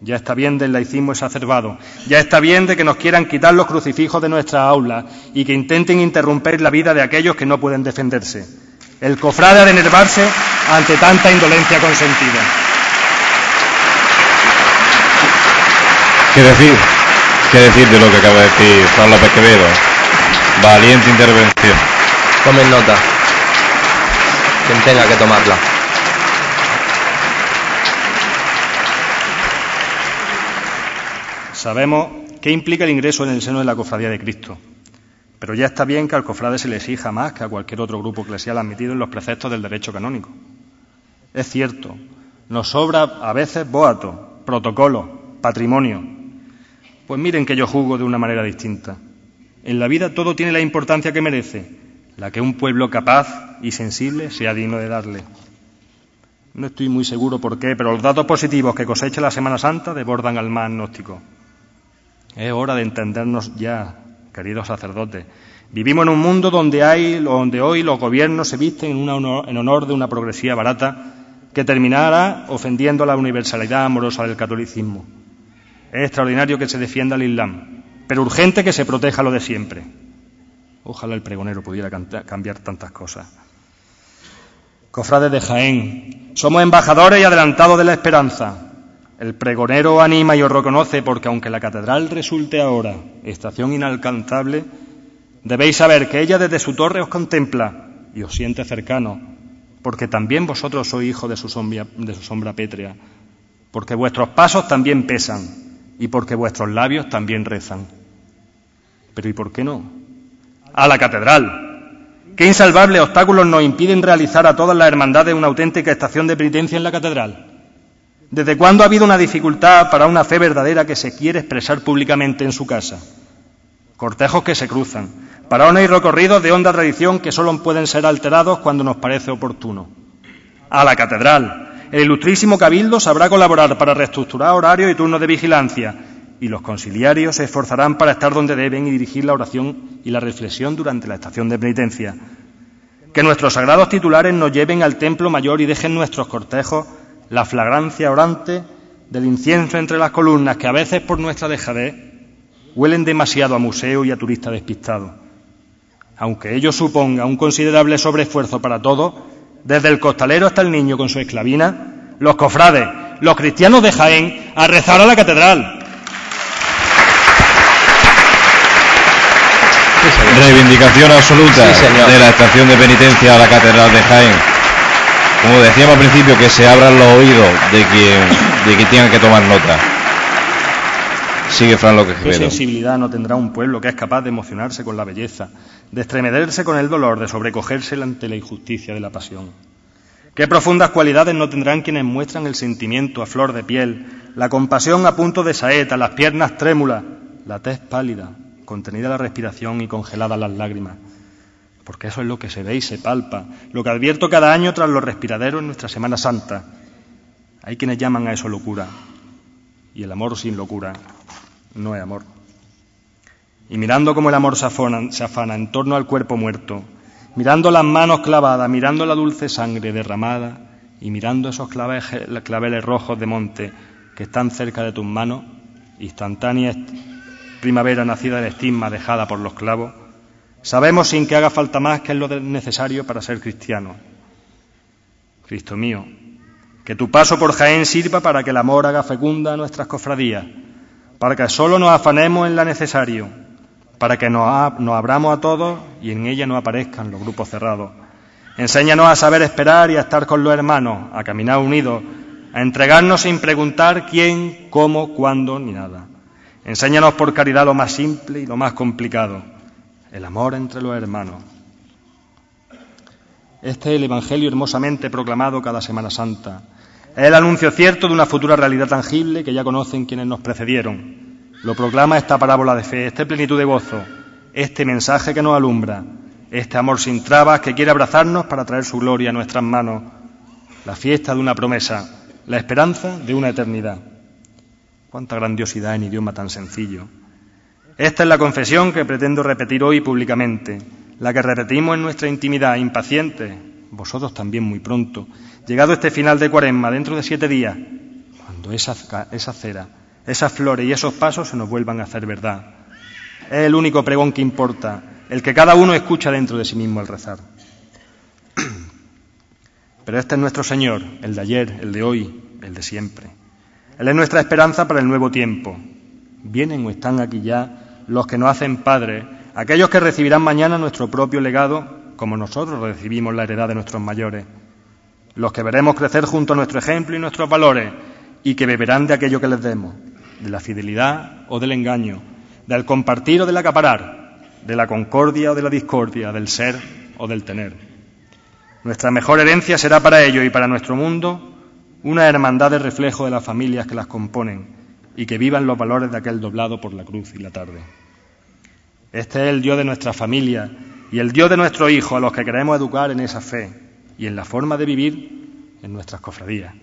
Ya está bien del laicismo exacerbado. Ya está bien de que nos quieran quitar los crucifijos de nuestras aulas y que intenten interrumpir la vida de aquellos que no pueden defenderse. El cofrade ha de enervarse ante tanta indolencia consentida. ¿Qué decir? ¿Qué decir de lo que acaba de decir Juan López Quevedo? Valiente intervención. Tomen nota. Quien tenga que tomarla. Sabemos qué implica el ingreso en el seno de la Cofradía de Cristo. Pero ya está bien que al cofrade se le exija más que a cualquier otro grupo eclesial admitido en los preceptos del derecho canónico. Es cierto, nos sobra a veces boato, protocolo, patrimonio. Pues miren que yo juzgo de una manera distinta. En la vida todo tiene la importancia que merece, la que un pueblo capaz y sensible sea digno de darle. No estoy muy seguro por qué, pero los datos positivos que cosecha la Semana Santa desbordan al más agnóstico. Es hora de entendernos ya queridos sacerdotes. Vivimos en un mundo donde, hay, donde hoy los gobiernos se visten en, honor, en honor de una progresía barata que terminará ofendiendo la universalidad amorosa del catolicismo. Es extraordinario que se defienda el Islam, pero urgente que se proteja lo de siempre. Ojalá el pregonero pudiera cambiar tantas cosas. Cofrades de Jaén, somos embajadores y adelantados de la esperanza. El pregonero anima y os reconoce porque aunque la catedral resulte ahora estación inalcanzable, debéis saber que ella desde su torre os contempla y os siente cercano, porque también vosotros sois hijos de su sombra, de su sombra pétrea, porque vuestros pasos también pesan y porque vuestros labios también rezan. Pero ¿y por qué no? A la catedral. ¿Qué insalvables obstáculos nos impiden realizar a todas las hermandades una auténtica estación de penitencia en la catedral? ¿Desde cuándo ha habido una dificultad para una fe verdadera que se quiere expresar públicamente en su casa? Cortejos que se cruzan, parones y recorridos de honda tradición que solo pueden ser alterados cuando nos parece oportuno. a la catedral. El ilustrísimo cabildo sabrá colaborar para reestructurar horarios y turnos de vigilancia y los conciliarios se esforzarán para estar donde deben y dirigir la oración y la reflexión durante la estación de penitencia. Que nuestros sagrados titulares nos lleven al templo mayor y dejen nuestros cortejos la flagrancia orante del incienso entre las columnas que a veces por nuestra dejadez huelen demasiado a museo y a turista despistado. Aunque ello suponga un considerable sobreesfuerzo para todos, desde el costalero hasta el niño con su esclavina, los cofrades, los cristianos de Jaén, a rezar a la catedral, Reivindicación absoluta de la estación de penitencia a la Catedral de Jaén. Como decíamos al principio, que se abran los oídos de quien, de quien tenga que tomar nota. Sigue Fran López ¿Qué sensibilidad no tendrá un pueblo que es capaz de emocionarse con la belleza, de estremecerse con el dolor, de sobrecogerse ante la injusticia de la pasión? ¿Qué profundas cualidades no tendrán quienes muestran el sentimiento a flor de piel, la compasión a punto de saeta, las piernas trémulas, la tez pálida, contenida la respiración y congeladas las lágrimas. Porque eso es lo que se ve y se palpa, lo que advierto cada año tras los respiraderos en nuestra Semana Santa. Hay quienes llaman a eso locura, y el amor sin locura no es amor. Y mirando cómo el amor se afana, en torno al cuerpo muerto, mirando las manos clavadas, mirando la dulce sangre derramada y mirando esos claveles rojos de monte que están cerca de tus manos, instantáneas primavera nacida del estigma dejada por los clavos, sabemos sin que haga falta más que es lo necesario para ser cristiano. Cristo mío, que tu paso por Jaén sirva para que el amor haga fecunda nuestras cofradías, para que solo nos afanemos en la necesario, para que nos, nos abramos a todos y en ella no aparezcan los grupos cerrados. Enséñanos a saber esperar y a estar con los hermanos, a caminar unidos, a entregarnos sin preguntar quién, cómo, cuándo ni nada. Enséñanos por caridad lo más simple y lo más complicado, el amor entre los hermanos. Este es el Evangelio hermosamente proclamado cada Semana Santa. Es el anuncio cierto de una futura realidad tangible que ya conocen quienes nos precedieron. Lo proclama esta parábola de fe, esta plenitud de gozo, este mensaje que nos alumbra, este amor sin trabas que quiere abrazarnos para traer su gloria a nuestras manos, la fiesta de una promesa, la esperanza de una eternidad. Cuánta grandiosidad en idioma tan sencillo. Esta es la confesión que pretendo repetir hoy públicamente, la que repetimos en nuestra intimidad, impacientes, vosotros también muy pronto, llegado este final de cuaresma, dentro de siete días, cuando esa, esa cera, esas flores y esos pasos se nos vuelvan a hacer verdad. Es el único pregón que importa, el que cada uno escucha dentro de sí mismo al rezar. Pero este es nuestro Señor, el de ayer, el de hoy, el de siempre. Él es nuestra esperanza para el nuevo tiempo. Vienen o están aquí ya los que nos hacen padres, aquellos que recibirán mañana nuestro propio legado, como nosotros recibimos la heredad de nuestros mayores, los que veremos crecer junto a nuestro ejemplo y nuestros valores, y que beberán de aquello que les demos, de la fidelidad o del engaño, del compartir o del acaparar, de la concordia o de la discordia, del ser o del tener. Nuestra mejor herencia será para ellos y para nuestro mundo una hermandad de reflejo de las familias que las componen y que vivan los valores de aquel doblado por la cruz y la tarde. Este es el Dios de nuestra familia y el Dios de nuestro Hijo a los que queremos educar en esa fe y en la forma de vivir en nuestras cofradías.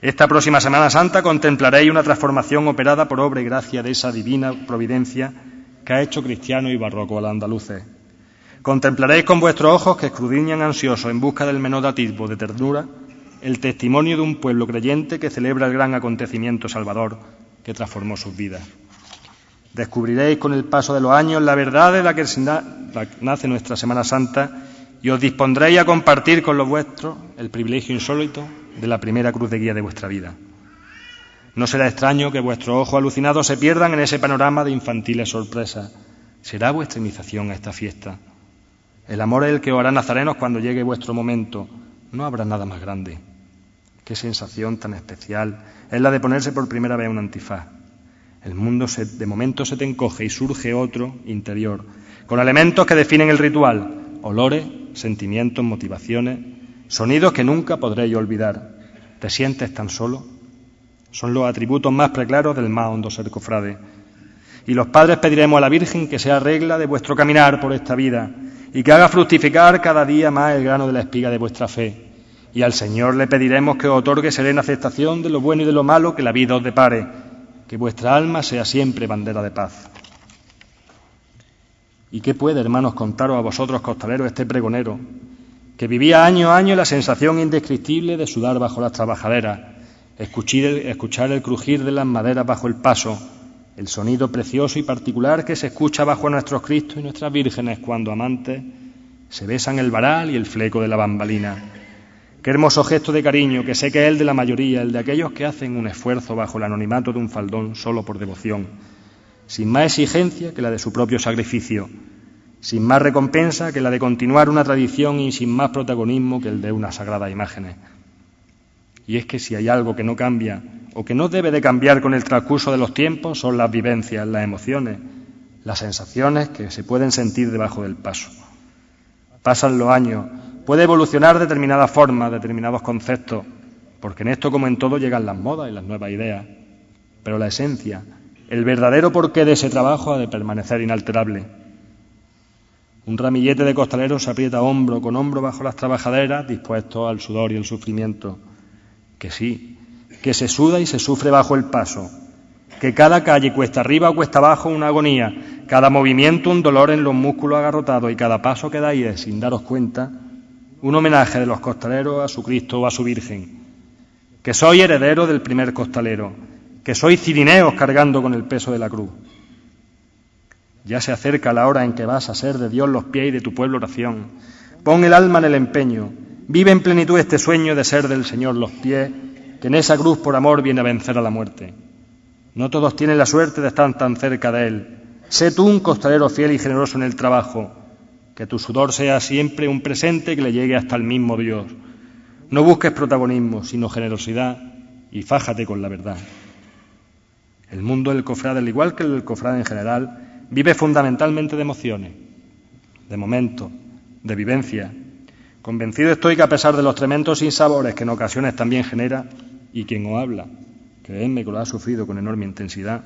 Esta próxima Semana Santa contemplaréis una transformación operada por obra y gracia de esa divina providencia que ha hecho cristiano y barroco al andaluces. Contemplaréis con vuestros ojos que escudriñan ansiosos en busca del menor atisbo de ternura el testimonio de un pueblo creyente que celebra el gran acontecimiento salvador que transformó sus vidas. Descubriréis con el paso de los años la verdad de la que nace nuestra Semana Santa y os dispondréis a compartir con los vuestros el privilegio insólito de la primera cruz de guía de vuestra vida. No será extraño que vuestros ojos alucinados se pierdan en ese panorama de infantiles sorpresas. Será vuestra iniciación a esta fiesta. El amor es el que os hará nazarenos cuando llegue vuestro momento. No habrá nada más grande. Qué sensación tan especial es la de ponerse por primera vez un antifaz. El mundo de momento se te encoge y surge otro interior, con elementos que definen el ritual, olores, sentimientos, motivaciones, sonidos que nunca podréis olvidar. ¿Te sientes tan solo? Son los atributos más preclaros del más hondo ser cofrade. Y los padres pediremos a la Virgen que sea regla de vuestro caminar por esta vida y que haga fructificar cada día más el grano de la espiga de vuestra fe y al Señor le pediremos que os otorgue serena aceptación de lo bueno y de lo malo que la vida os depare, que vuestra alma sea siempre bandera de paz. ¿Y qué puede, hermanos, contaros a vosotros, costaleros, este pregonero, que vivía año a año la sensación indescriptible de sudar bajo las trabajaderas, escuchar el crujir de las maderas bajo el paso, el sonido precioso y particular que se escucha bajo nuestros Cristos y nuestras vírgenes cuando amantes se besan el varal y el fleco de la bambalina? Qué hermoso gesto de cariño, que sé que es el de la mayoría, el de aquellos que hacen un esfuerzo bajo el anonimato de un faldón solo por devoción, sin más exigencia que la de su propio sacrificio, sin más recompensa que la de continuar una tradición y sin más protagonismo que el de unas sagradas imágenes. Y es que si hay algo que no cambia o que no debe de cambiar con el transcurso de los tiempos son las vivencias, las emociones, las sensaciones que se pueden sentir debajo del paso. Pasan los años, Puede evolucionar determinadas formas, determinados conceptos, porque en esto como en todo llegan las modas y las nuevas ideas. Pero la esencia, el verdadero porqué de ese trabajo ha de permanecer inalterable. Un ramillete de costaleros se aprieta hombro con hombro bajo las trabajaderas, dispuesto al sudor y el sufrimiento. Que sí, que se suda y se sufre bajo el paso, que cada calle cuesta arriba o cuesta abajo una agonía, cada movimiento un dolor en los músculos agarrotados y cada paso que dais sin daros cuenta un homenaje de los costaleros a su Cristo o a su Virgen, que soy heredero del primer costalero, que soy cirineos cargando con el peso de la cruz. Ya se acerca la hora en que vas a ser de Dios los pies y de tu pueblo oración. Pon el alma en el empeño, vive en plenitud este sueño de ser del Señor los pies, que en esa cruz por amor viene a vencer a la muerte. No todos tienen la suerte de estar tan cerca de Él. Sé tú un costalero fiel y generoso en el trabajo, que tu sudor sea siempre un presente que le llegue hasta el mismo Dios. No busques protagonismo, sino generosidad y fájate con la verdad. El mundo del cofrade, al igual que el del en general, vive fundamentalmente de emociones, de momentos, de vivencia. Convencido estoy que a pesar de los tremendos sinsabores que en ocasiones también genera, y quien os habla, creedme que lo ha sufrido con enorme intensidad,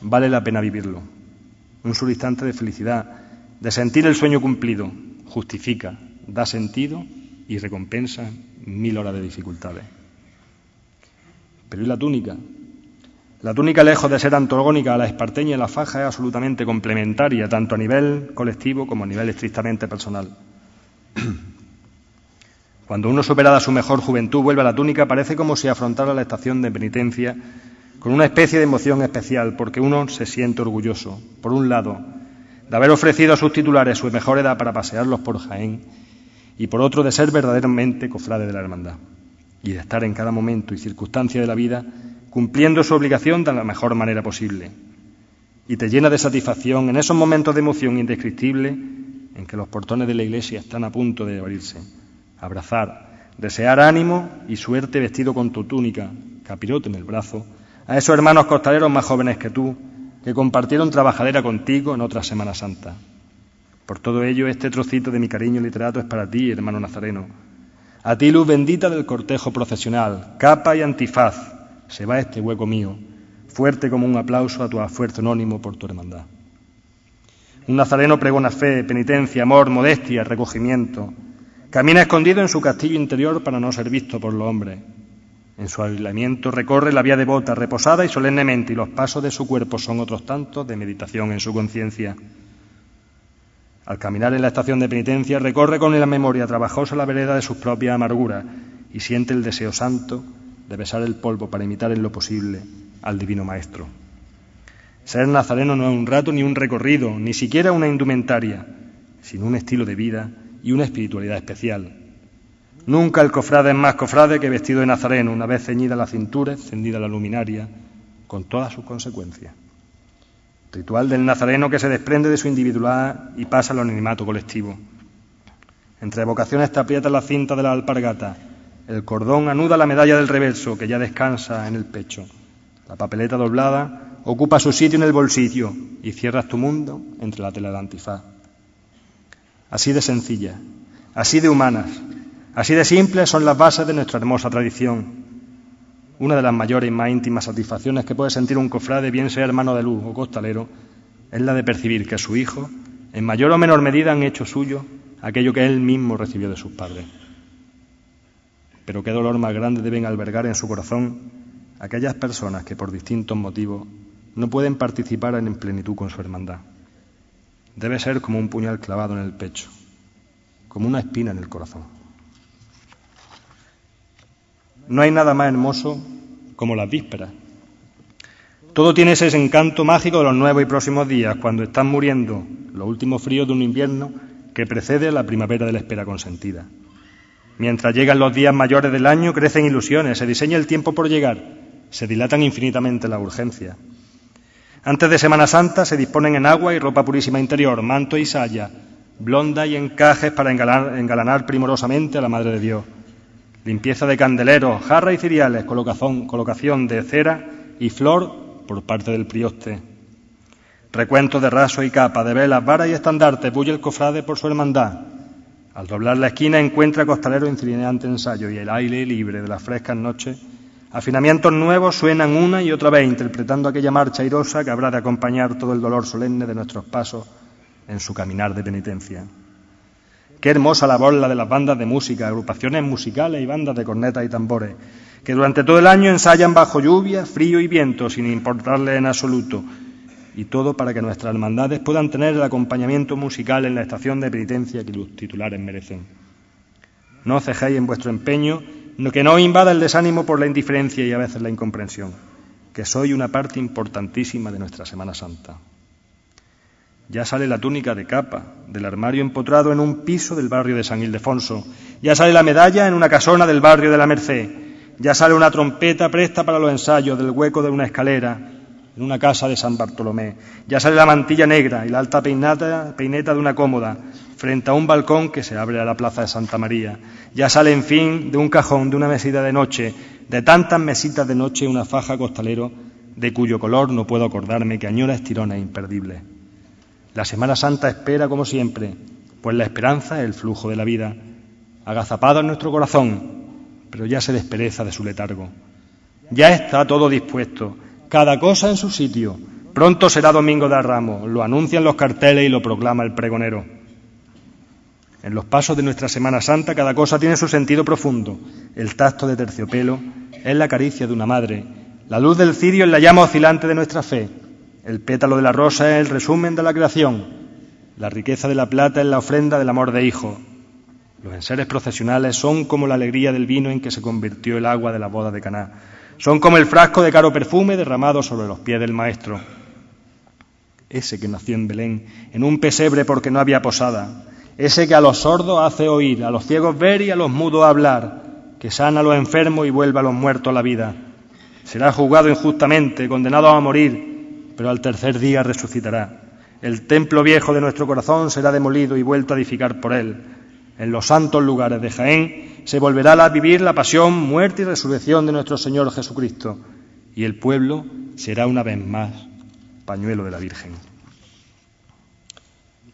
vale la pena vivirlo. Un solo instante de felicidad de sentir el sueño cumplido, justifica, da sentido y recompensa mil horas de dificultades. Pero ¿y la túnica? La túnica, lejos de ser antagónica a la esparteña y la faja, es absolutamente complementaria, tanto a nivel colectivo como a nivel estrictamente personal. Cuando uno superada su mejor juventud vuelve a la túnica, parece como si afrontara la estación de penitencia con una especie de emoción especial, porque uno se siente orgulloso, por un lado, de haber ofrecido a sus titulares su mejor edad para pasearlos por Jaén y por otro de ser verdaderamente cofrade de la hermandad y de estar en cada momento y circunstancia de la vida cumpliendo su obligación de la mejor manera posible. Y te llena de satisfacción en esos momentos de emoción indescriptible en que los portones de la iglesia están a punto de abrirse. Abrazar, desear ánimo y suerte vestido con tu túnica, capirote en el brazo, a esos hermanos costaleros más jóvenes que tú, que compartieron trabajadera contigo en otra Semana Santa. Por todo ello, este trocito de mi cariño literato es para ti, hermano Nazareno. A ti, luz bendita del cortejo procesional, capa y antifaz, se va este hueco mío, fuerte como un aplauso a tu esfuerzo anónimo por tu hermandad. Un nazareno pregona fe, penitencia, amor, modestia, recogimiento. Camina escondido en su castillo interior para no ser visto por los hombres. En su aislamiento recorre la vía devota, reposada y solemnemente, y los pasos de su cuerpo son otros tantos de meditación en su conciencia. Al caminar en la estación de penitencia, recorre con la memoria trabajosa la vereda de sus propias amarguras y siente el deseo santo de besar el polvo para imitar en lo posible al Divino Maestro. Ser nazareno no es un rato ni un recorrido, ni siquiera una indumentaria, sino un estilo de vida y una espiritualidad especial Nunca el cofrade es más cofrade que vestido de nazareno, una vez ceñida la cintura, encendida la luminaria, con todas sus consecuencias. Ritual del nazareno que se desprende de su individualidad y pasa al anonimato colectivo. Entre vocaciones te aprieta la cinta de la alpargata. El cordón anuda la medalla del reverso que ya descansa en el pecho. La papeleta doblada ocupa su sitio en el bolsillo y cierras tu mundo entre la tela de antifaz. Así de sencilla, así de humanas, Así de simples son las bases de nuestra hermosa tradición. Una de las mayores y más íntimas satisfacciones que puede sentir un cofrade, bien sea hermano de luz o costalero, es la de percibir que su hijo, en mayor o menor medida, han hecho suyo aquello que él mismo recibió de sus padres. pero qué dolor más grande deben albergar en su corazón aquellas personas que por distintos motivos no pueden participar en plenitud con su hermandad. Debe ser como un puñal clavado en el pecho, como una espina en el corazón. No hay nada más hermoso como las vísperas. Todo tiene ese encanto mágico de los nuevos y próximos días, cuando están muriendo los últimos fríos de un invierno que precede a la primavera de la espera consentida. Mientras llegan los días mayores del año, crecen ilusiones, se diseña el tiempo por llegar, se dilatan infinitamente las urgencias. Antes de Semana Santa se disponen en agua y ropa purísima interior, manto y saya, blonda y encajes para engalanar, primorosamente a la Madre de Dios. Limpieza de candeleros, jarra y ciriales, colocación, de cera y flor por parte del prioste. Recuento de raso y capa, de velas, varas y estandarte, bulle el cofrade por su hermandad. Al doblar la esquina encuentra costalero inclinante ensayo y el aire libre de las frescas noches. Afinamientos nuevos suenan una y otra vez, interpretando aquella marcha airosa que habrá de acompañar todo el dolor solemne de nuestros pasos en su caminar de penitencia. Qué hermosa labor la de las bandas de música, agrupaciones musicales y bandas de cornetas y tambores, que durante todo el año ensayan bajo lluvia, frío y viento, sin importarle en absoluto, y todo para que nuestras hermandades puedan tener el acompañamiento musical en la estación de penitencia que los titulares merecen. No cejéis en vuestro empeño, que no invada el desánimo por la indiferencia y a veces la incomprensión, que soy una parte importantísima de nuestra Semana Santa. Ya sale la túnica de capa del armario empotrado en un piso del barrio de San Ildefonso. Ya sale la medalla en una casona del barrio de la Merced. Ya sale una trompeta presta para los ensayos del hueco de una escalera en una casa de San Bartolomé. Ya sale la mantilla negra y la alta peineta, de una cómoda frente a un balcón que se abre a la plaza de Santa María. Ya sale, en fin, de un cajón, de una mesita de noche, de tantas mesitas de noche, una faja costalero de cuyo color no puedo acordarme que añora estirones imperdibles. La Semana Santa espera como siempre, pues la esperanza es el flujo de la vida, agazapado en nuestro corazón, pero ya se despereza de su letargo. Ya está todo dispuesto, cada cosa en su sitio. Pronto será Domingo de Ramos, lo anuncian los carteles y lo proclama el pregonero. En los pasos de nuestra Semana Santa cada cosa tiene su sentido profundo. El tacto de terciopelo es la caricia de una madre. La luz del cirio es la llama oscilante de nuestra fe. El pétalo de la rosa es el resumen de la creación. La riqueza de la plata es la ofrenda del amor de hijo. Los enseres procesionales son como la alegría del vino en que se convirtió el agua de la boda de Caná. Son como el frasco de caro perfume derramado sobre los pies del Maestro. Ese que nació en Belén, en un pesebre porque no había posada. Ese que a los sordos hace oír, a los ciegos ver y a los mudos hablar, que sana a los enfermos y vuelve a los muertos la vida. Será juzgado injustamente, condenado a morir, pero al tercer día resucitará. El templo viejo de nuestro corazón será demolido y vuelto a edificar por él. En los santos lugares de Jaén se volverá a vivir la pasión, muerte y resurrección de nuestro Señor Jesucristo, y el pueblo será una vez más pañuelo de la Virgen.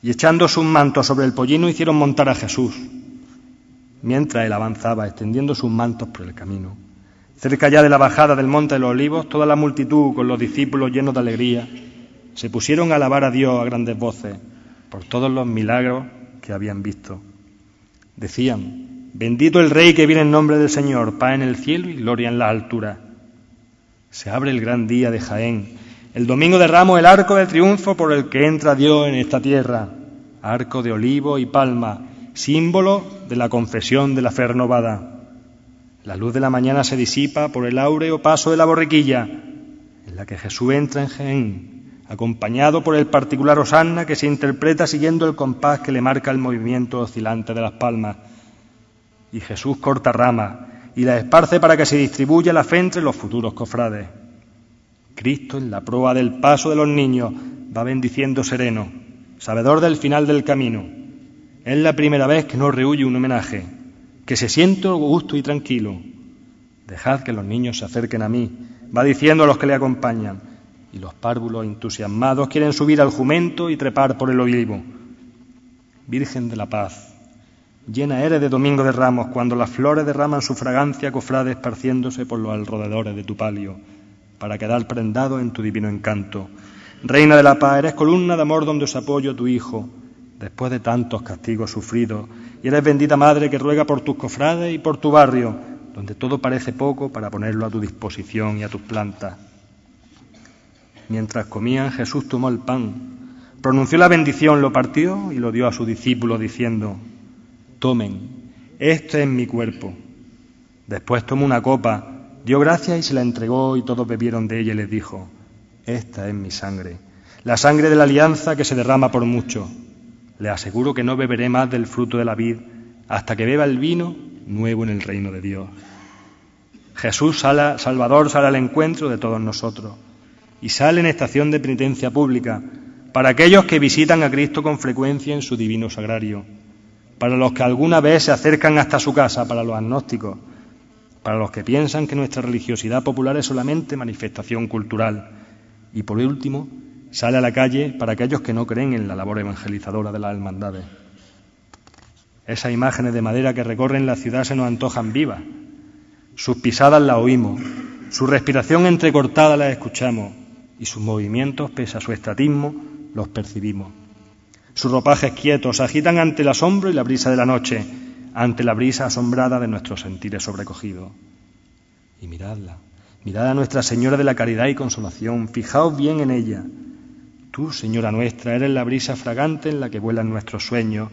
Y echando sus mantos sobre el pollino hicieron montar a Jesús, mientras él avanzaba, extendiendo sus mantos por el camino. Cerca ya de la bajada del Monte de los Olivos, toda la multitud, con los discípulos llenos de alegría, se pusieron a alabar a Dios a grandes voces por todos los milagros que habían visto. Decían, Bendito el Rey que viene en nombre del Señor, paz en el cielo y gloria en la altura. Se abre el gran día de Jaén. El domingo de Ramos, el arco del triunfo por el que entra Dios en esta tierra. Arco de olivo y palma, símbolo de la confesión de la fe renovada. La luz de la mañana se disipa por el áureo paso de la borriquilla, en la que Jesús entra en Jaén, acompañado por el particular Osanna que se interpreta siguiendo el compás que le marca el movimiento oscilante de las palmas y Jesús corta rama y la esparce para que se distribuya la fe entre los futuros cofrades. Cristo, en la proa del paso de los niños, va bendiciendo sereno, sabedor del final del camino. Es la primera vez que no rehuye un homenaje, que se siente gusto y tranquilo. Dejad que los niños se acerquen a mí, va diciendo a los que le acompañan, y los párvulos entusiasmados quieren subir al jumento y trepar por el olivo. Virgen de la paz, Llena eres de Domingo de Ramos, cuando las flores derraman su fragancia cofrade esparciéndose por los alrededores de tu palio, para quedar prendado en tu divino encanto. Reina de la paz, eres columna de amor donde os apoyo tu Hijo, después de tantos castigos sufridos, y eres bendita Madre que ruega por tus cofrades y por tu barrio, donde todo parece poco para ponerlo a tu disposición y a tus plantas. Mientras comían, Jesús tomó el pan, pronunció la bendición, lo partió y lo dio a sus discípulos diciendo, tomen, este es mi cuerpo. Después tomó una copa, dio gracias y se la entregó y todos bebieron de ella y les dijo, esta es mi sangre, la sangre de la alianza que se derrama por mucho. Le aseguro que no beberé más del fruto de la vid hasta que beba el vino nuevo en el reino de Dios. Jesús sale, Salvador sale al encuentro de todos nosotros y sale en estación de penitencia pública para aquellos que visitan a Cristo con frecuencia en su divino sagrario, para los que alguna vez se acercan hasta su casa, para los agnósticos, para los que piensan que nuestra religiosidad popular es solamente manifestación cultural y por último sale a la calle para aquellos que no creen en la labor evangelizadora de las hermandades. Esas imágenes de madera que recorren la ciudad se nos antojan vivas. Sus pisadas las oímos, su respiración entrecortada la escuchamos y sus movimientos, pese a su estatismo, los percibimos. Sus ropajes quietos se agitan ante el asombro y la brisa de la noche, ante la brisa asombrada de nuestros sentires sobrecogidos. Y miradla, mirad a Nuestra Señora de la Caridad y Consolación, fijaos bien en ella. Tú, Señora nuestra, eres la brisa fragante en la que vuelan nuestros sueños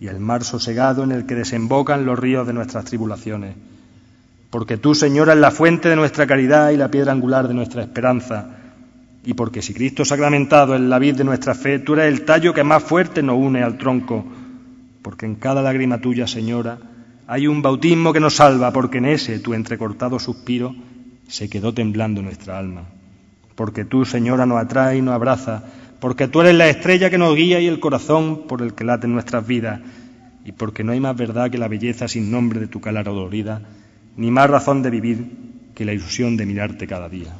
y el mar sosegado en el que desembocan los ríos de nuestras tribulaciones. Porque tú, Señora, es la fuente de nuestra caridad y la piedra angular de nuestra esperanza. Y porque si Cristo sacramentado es la vid de nuestra fe, tú eres el tallo que más fuerte nos une al tronco. Porque en cada lágrima tuya, Señora, hay un bautismo que nos salva, porque en ese tu entrecortado suspiro se quedó temblando nuestra alma. Porque tú, Señora, nos atrae y nos abraza, porque tú eres la estrella que nos guía y el corazón por el que laten nuestras vidas, y porque no hay más verdad que la belleza sin nombre de tu cara dolorida, ni más razón de vivir que la ilusión de mirarte cada día.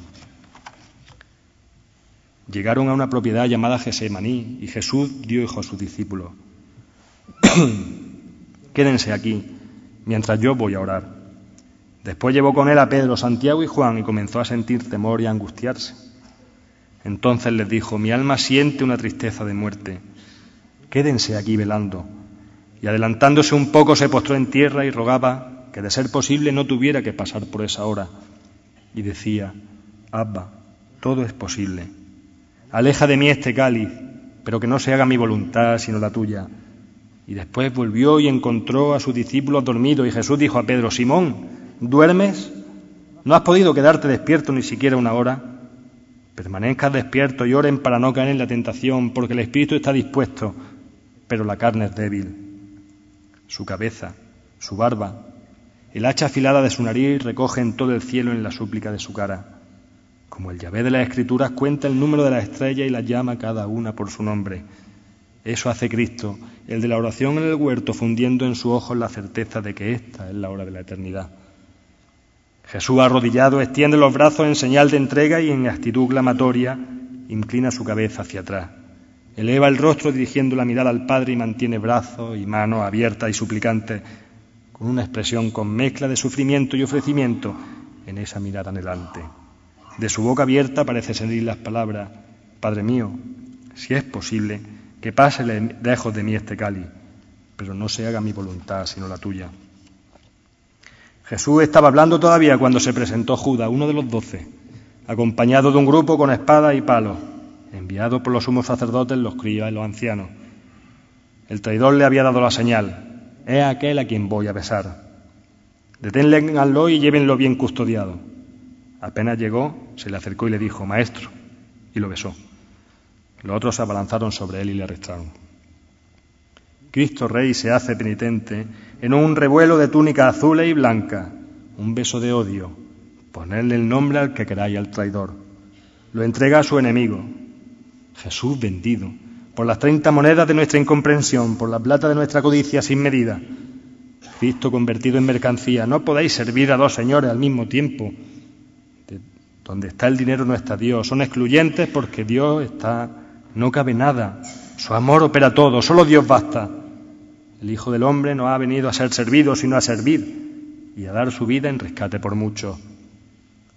Llegaron a una propiedad llamada Gesemaní y Jesús dio hijo a sus discípulos. Quédense aquí mientras yo voy a orar. Después llevó con él a Pedro, Santiago y Juan y comenzó a sentir temor y a angustiarse. Entonces les dijo, mi alma siente una tristeza de muerte, quédense aquí velando. Y adelantándose un poco se postró en tierra y rogaba que de ser posible no tuviera que pasar por esa hora. Y decía, Abba, todo es posible. Aleja de mí este cáliz, pero que no se haga mi voluntad sino la tuya. Y después volvió y encontró a sus discípulos dormidos y Jesús dijo a Pedro, Simón, ¿duermes? ¿No has podido quedarte despierto ni siquiera una hora? Permanezcan despiertos y oren para no caer en la tentación, porque el espíritu está dispuesto, pero la carne es débil. Su cabeza, su barba, el hacha afilada de su nariz recogen todo el cielo en la súplica de su cara. Como el llave de las escrituras cuenta el número de las estrellas y las llama cada una por su nombre. Eso hace Cristo, el de la oración en el huerto, fundiendo en su ojo la certeza de que esta es la hora de la eternidad. Jesús arrodillado extiende los brazos en señal de entrega y en actitud clamatoria inclina su cabeza hacia atrás. Eleva el rostro dirigiendo la mirada al Padre y mantiene brazos y manos abiertas y suplicantes con una expresión con mezcla de sufrimiento y ofrecimiento en esa mirada anhelante. De su boca abierta parece salir las palabras, Padre mío, si es posible, que pase lejos de mí este cáliz, pero no se haga mi voluntad sino la tuya. Jesús estaba hablando todavía cuando se presentó Judas, uno de los doce, acompañado de un grupo con espada y palos, enviado por los sumos sacerdotes, los críos y los ancianos. El traidor le había dado la señal, es aquel a quien voy a besar. Deténganlo y llévenlo bien custodiado. Apenas llegó, se le acercó y le dijo, Maestro, y lo besó. Los otros se abalanzaron sobre él y le arrestaron. Cristo Rey se hace penitente en un revuelo de túnica azul y blanca, un beso de odio, ponerle el nombre al que queráis al traidor. Lo entrega a su enemigo. Jesús vendido, por las treinta monedas de nuestra incomprensión, por la plata de nuestra codicia sin medida. Cristo convertido en mercancía. No podéis servir a dos señores al mismo tiempo. donde está el dinero no está Dios. Son excluyentes porque Dios está. No cabe nada. Su amor opera todo. Solo Dios basta. El Hijo del Hombre no ha venido a ser servido, sino a servir y a dar su vida en rescate por muchos.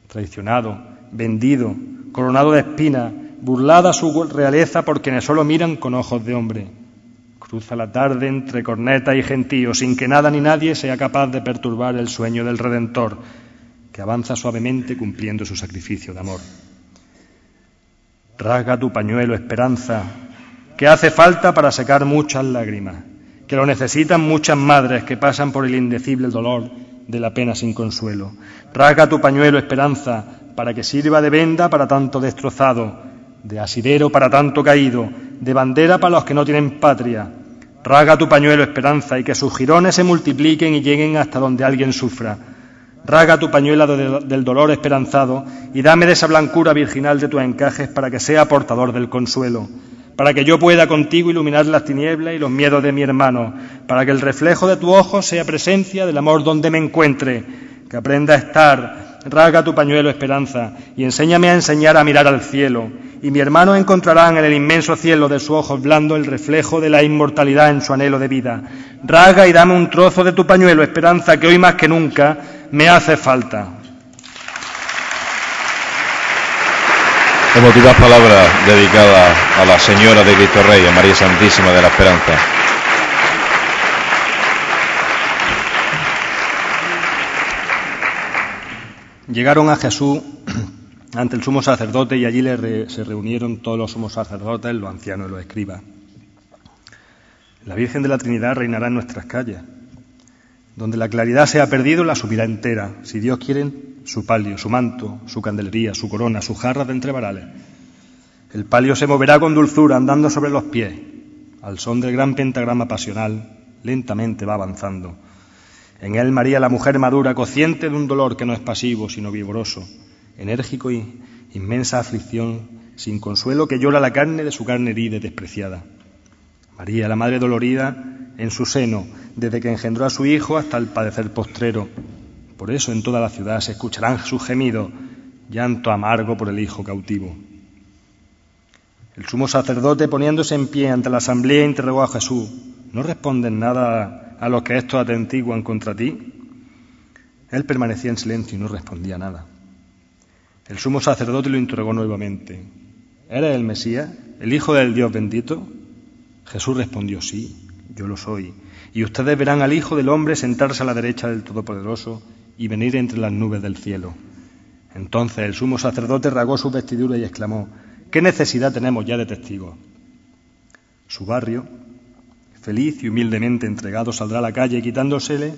Traicionado, vendido, coronado de espinas, burlada su realeza por quienes solo miran con ojos de hombre, Cruza la tarde entre corneta y gentío, sin que nada ni nadie sea capaz de perturbar el sueño del Redentor, que avanza suavemente cumpliendo su sacrificio de amor. Rasga tu pañuelo, esperanza, que hace falta para secar muchas lágrimas, que lo necesitan muchas madres que pasan por el indecible dolor de la pena sin consuelo. Rasga tu pañuelo, esperanza, para que sirva de venda para tanto destrozado, de asidero para tanto caído, de bandera para los que no tienen patria. Rasga tu pañuelo, esperanza, y que sus jirones se multipliquen y lleguen hasta donde alguien sufra Raga tu pañuela del dolor esperanzado y dame de esa blancura virginal de tus encajes para que sea portador del consuelo, para que yo pueda contigo iluminar las tinieblas y los miedos de mi hermano, para que el reflejo de tu ojo sea presencia del amor donde me encuentre, que aprenda a estar, Raga tu pañuelo, esperanza, y enséñame a enseñar a mirar al cielo. Y mi hermano encontrará en el inmenso cielo de sus ojos blando el reflejo de la inmortalidad en su anhelo de vida. Raga y dame un trozo de tu pañuelo, esperanza, que hoy más que nunca me hace falta. Emotivas palabras dedicadas a la Señora de Cristo Rey, a María Santísima de la Esperanza. Llegaron a Jesús ante el sumo sacerdote y allí se reunieron todos los sumos sacerdotes, los ancianos y los escribas. La Virgen de la Trinidad reinará en nuestras calles. Donde la claridad se ha perdido, la subirá entera. Si Dios quiere, su palio, su manto, su candelería, su corona, su jarra de entre varales. El palio se moverá con dulzura, andando sobre los pies. Al son del gran pentagrama pasional, lentamente va avanzando. En él María, la mujer madura, cociente de un dolor que no es pasivo, sino vigoroso, enérgico y inmensa aflicción, sin consuelo que llora la carne de su carne herida y despreciada. María, la madre dolorida, en su seno, desde que engendró a su hijo hasta el padecer postrero. Por eso en toda la ciudad se escucharán sus gemidos, llanto amargo por el hijo cautivo. El sumo sacerdote, poniéndose en pie ante la asamblea, interrogó a Jesús, ¿no responden nada a los que estos atentiguan contra ti? Él permanecía en silencio y no respondía nada. El sumo sacerdote lo interrogó nuevamente. ¿Eres el Mesías, el Hijo del Dios bendito? Jesús respondió, sí, yo lo soy. Y ustedes verán al Hijo del Hombre sentarse a la derecha del Todopoderoso y venir entre las nubes del cielo. Entonces el sumo sacerdote rasgó su vestidura y exclamó, ¿qué necesidad tenemos ya de testigos? Su barrio, feliz y humildemente entregado, saldrá a la calle quitándosele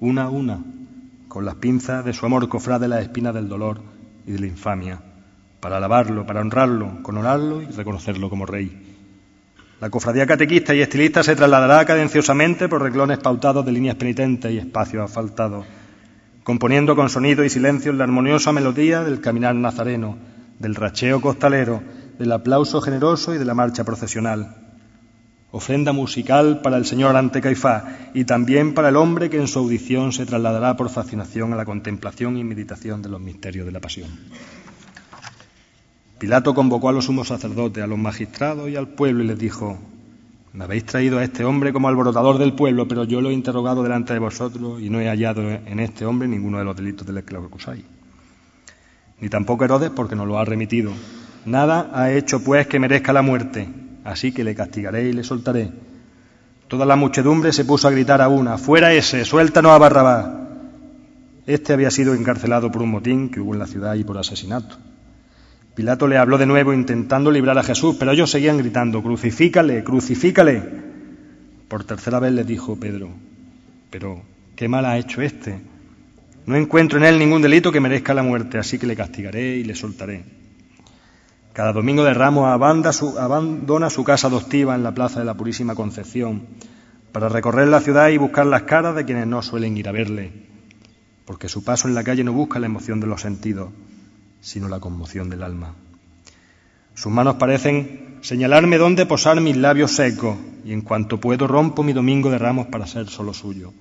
una a una, con las pinzas de su amor cofrade las espinas del dolor y de la infamia, para alabarlo, para honrarlo, coronarlo y reconocerlo como rey. La cofradía catequista y estilista se trasladará cadenciosamente por reclones pautados de líneas penitentes y espacios asfaltados, componiendo con sonido y silencio la armoniosa melodía del caminar nazareno, del racheo costalero, del aplauso generoso y de la marcha procesional ofrenda musical para el Señor ante Caifás y también para el hombre que en su audición se trasladará por fascinación a la contemplación y meditación de los misterios de la pasión. Pilato convocó a los sumos sacerdotes, a los magistrados y al pueblo y les dijo, me habéis traído a este hombre como alborotador del pueblo, pero yo lo he interrogado delante de vosotros y no he hallado en este hombre ninguno de los delitos del que lo acusáis. Ni tampoco Herodes porque no lo ha remitido. Nada ha hecho pues que merezca la muerte así que le castigaré y le soltaré. Toda la muchedumbre se puso a gritar a una, fuera ese, suéltanos a Barrabás. Este había sido encarcelado por un motín que hubo en la ciudad y por asesinato. Pilato le habló de nuevo intentando librar a Jesús, pero ellos seguían gritando, crucifícale, crucifícale. Por tercera vez le dijo Pedro, pero ¿qué mal ha hecho este? No encuentro en él ningún delito que merezca la muerte, así que le castigaré y le soltaré. Cada domingo de Ramos abandona su casa adoptiva en la Plaza de la Purísima Concepción para recorrer la ciudad y buscar las caras de quienes no suelen ir a verle, porque su paso en la calle no busca la emoción de los sentidos, sino la conmoción del alma. Sus manos parecen señalarme dónde posar mis labios secos y en cuanto puedo rompo mi domingo de ramos para ser solo suyo.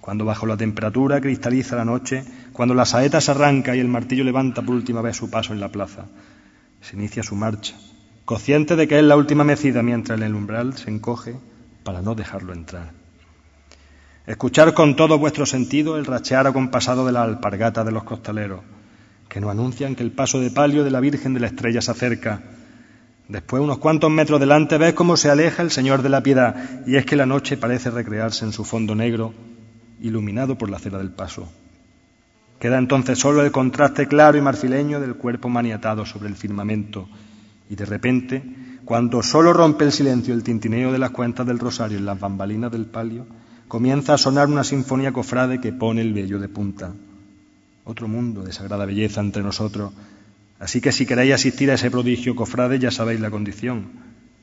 Cuando bajo la temperatura cristaliza la noche, cuando la saeta se arranca y el martillo levanta por última vez su paso en la plaza, se inicia su marcha, consciente de que es la última mecida mientras el umbral se encoge para no dejarlo entrar. Escuchar con todo vuestro sentido el rachear acompasado de la alpargata de los costaleros, que nos anuncian que el paso de palio de la Virgen de la Estrella se acerca. Después, unos cuantos metros delante, ves cómo se aleja el Señor de la Piedad, y es que la noche parece recrearse en su fondo negro, iluminado por la cera del paso. Queda entonces solo el contraste claro y marfileño del cuerpo maniatado sobre el firmamento, y de repente, cuando solo rompe el silencio el tintineo de las cuentas del rosario en las bambalinas del palio, comienza a sonar una sinfonía cofrade que pone el vello de punta. Otro mundo de sagrada belleza entre nosotros, Así que si queréis asistir a ese prodigio cofrade, ya sabéis la condición.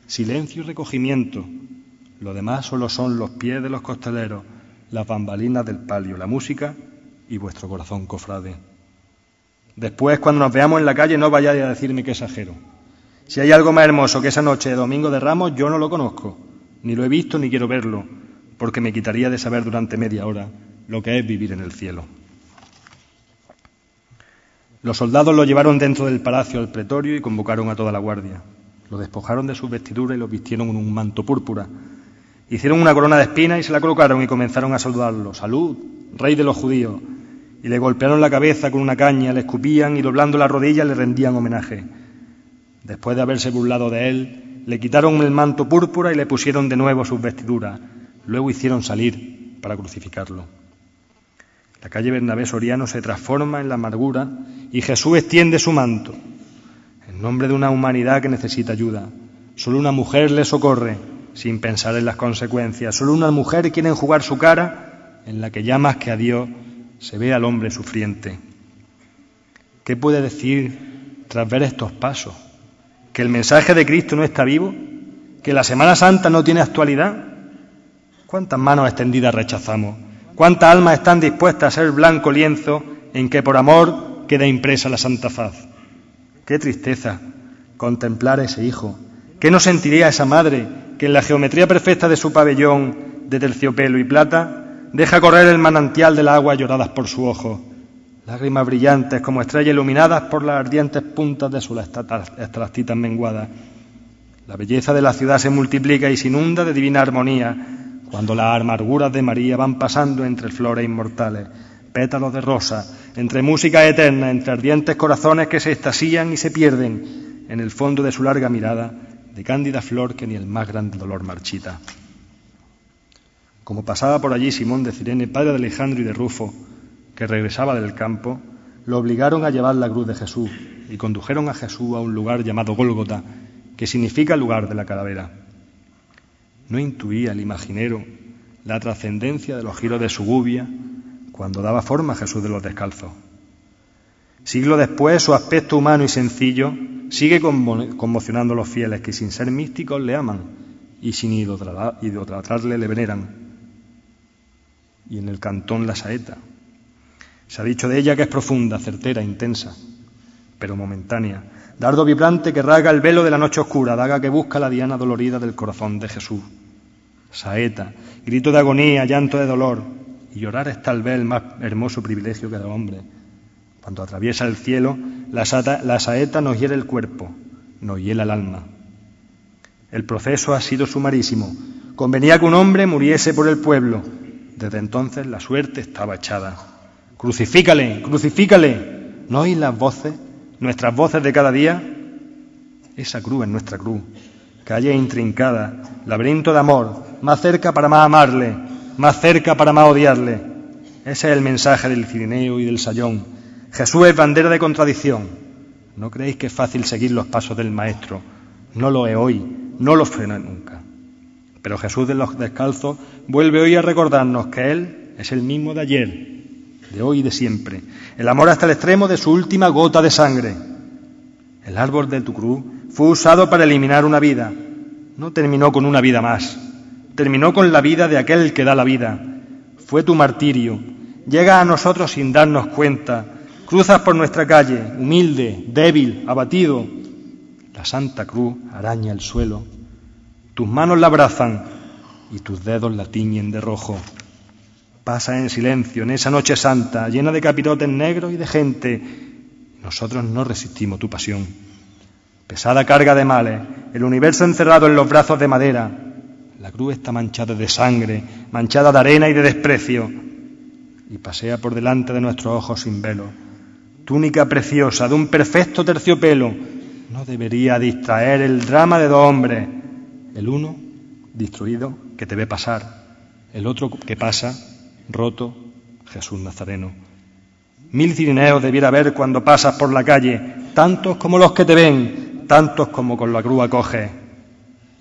Silencio y recogimiento. Lo demás solo son los pies de los costaleros, las bambalinas del palio, la música y vuestro corazón cofrade. Después, cuando nos veamos en la calle, no vayáis a decirme que exagero. Si hay algo más hermoso que esa noche de Domingo de Ramos, yo no lo conozco, ni lo he visto ni quiero verlo, porque me quitaría de saber durante media hora lo que es vivir en el cielo. Los soldados lo llevaron dentro del palacio al pretorio y convocaron a toda la guardia. Lo despojaron de sus vestiduras y lo vistieron en un manto púrpura. Hicieron una corona de espinas y se la colocaron y comenzaron a saludarlo. Salud, rey de los judíos. Y le golpearon la cabeza con una caña, le escupían y doblando las rodillas le rendían homenaje. Después de haberse burlado de él, le quitaron el manto púrpura y le pusieron de nuevo sus vestiduras. Luego hicieron salir para crucificarlo. La calle Bernabé Soriano se transforma en la amargura y Jesús extiende su manto en nombre de una humanidad que necesita ayuda. Solo una mujer le socorre sin pensar en las consecuencias. Solo una mujer quiere enjugar su cara en la que ya más que a Dios se ve al hombre sufriente. ¿Qué puede decir tras ver estos pasos? ¿Que el mensaje de Cristo no está vivo? ¿Que la Semana Santa no tiene actualidad? ¿Cuántas manos extendidas rechazamos? ¿Cuántas almas están dispuestas a ser blanco lienzo en que por amor queda impresa la santa faz? Qué tristeza contemplar a ese hijo. ¿Qué no sentiría esa madre que en la geometría perfecta de su pabellón de terciopelo y plata deja correr el manantial del agua lloradas por su ojo? Lágrimas brillantes como estrellas iluminadas por las ardientes puntas de sus estractitas menguadas. La belleza de la ciudad se multiplica y se inunda de divina armonía cuando las amarguras de María van pasando entre flores inmortales, pétalos de rosa, entre música eterna, entre ardientes corazones que se estasían y se pierden en el fondo de su larga mirada, de cándida flor que ni el más grande dolor marchita. Como pasaba por allí Simón de Cirene, padre de Alejandro y de Rufo, que regresaba del campo, lo obligaron a llevar la cruz de Jesús y condujeron a Jesús a un lugar llamado Gólgota, que significa lugar de la calavera. No intuía el imaginero la trascendencia de los giros de su gubia cuando daba forma a Jesús de los descalzos. Siglo después, su aspecto humano y sencillo sigue conmocionando a los fieles que sin ser místicos le aman y sin idolatrarle le veneran. Y en el cantón la saeta. Se ha dicho de ella que es profunda, certera, intensa, pero momentánea, dardo vibrante que rasga el velo de la noche oscura, daga que busca la diana dolorida del corazón de Jesús. Saeta, grito de agonía, llanto de dolor, y llorar es tal vez el más hermoso privilegio que da hombre. Cuando atraviesa el cielo, la, saeta nos hiere el cuerpo, nos hiela el alma. El proceso ha sido sumarísimo. Convenía que un hombre muriese por el pueblo. Desde entonces la suerte estaba echada. Crucifícale, crucifícale. ¿No oís las voces nuestras voces de cada día, esa cruz es nuestra cruz, calle intrincada, laberinto de amor, más cerca para más amarle, más cerca para más odiarle. Ese es el mensaje del Cirineo y del Sayón. Jesús es bandera de contradicción. ¿No creéis que es fácil seguir los pasos del Maestro? No lo es hoy, no lo frena nunca. Pero Jesús de los descalzos vuelve hoy a recordarnos que Él es el mismo de ayer, de hoy y de siempre. El amor hasta el extremo de su última gota de sangre. El árbol de tu cruz fue usado para eliminar una vida. No terminó con una vida más. Terminó con la vida de aquel que da la vida. Fue tu martirio. Llega a nosotros sin darnos cuenta. Cruzas por nuestra calle, humilde, débil, abatido. La Santa Cruz araña el suelo. Tus manos la abrazan y tus dedos la tiñen de rojo pasa en silencio en esa noche santa, llena de capirotes negros y de gente. Nosotros no resistimos tu pasión. Pesada carga de males, el universo encerrado en los brazos de madera. La cruz está manchada de sangre, manchada de arena y de desprecio. Y pasea por delante de nuestros ojos sin velo. Túnica preciosa, de un perfecto terciopelo. no debería distraer el drama de dos hombres. El uno, destruido, que te ve pasar. El otro que pasa, roto, Jesús Nazareno. Mil cirineos debiera haber cuando pasas por la calle, tantos como los que te ven, tantos como con la cruz coge.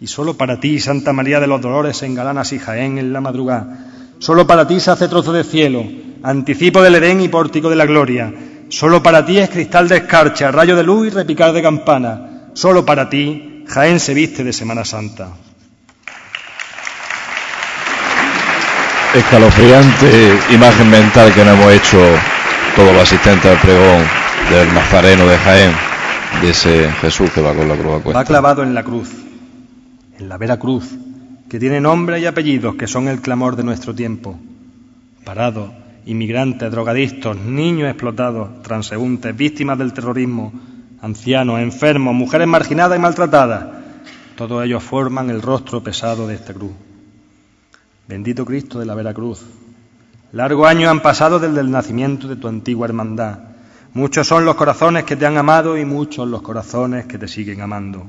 Y solo para ti, Santa María de los Dolores, engalanas y Jaén en la madrugada. Solo para ti se hace trozo de cielo, anticipo del Edén y pórtico de la gloria. Solo para ti es cristal de escarcha, rayo de luz y repicar de campana. Solo para ti Jaén se viste de Semana Santa. Escalofriante imagen mental que nos hemos hecho todos los asistentes al pregón del Nazareno de Jaén, de ese Jesús que va con la cruz a cuesta. Va clavado en la cruz, en la vera cruz, que tiene nombre y apellidos que son el clamor de nuestro tiempo. Parado, inmigrantes, drogadictos, niños explotados, transeúntes, víctimas del terrorismo, ancianos, enfermos, mujeres marginadas y maltratadas, todos ellos forman el rostro pesado de esta cruz. Bendito Cristo de la Vera Cruz. Largos años han pasado desde el nacimiento de tu antigua hermandad. Muchos son los corazones que te han amado y muchos los corazones que te siguen amando.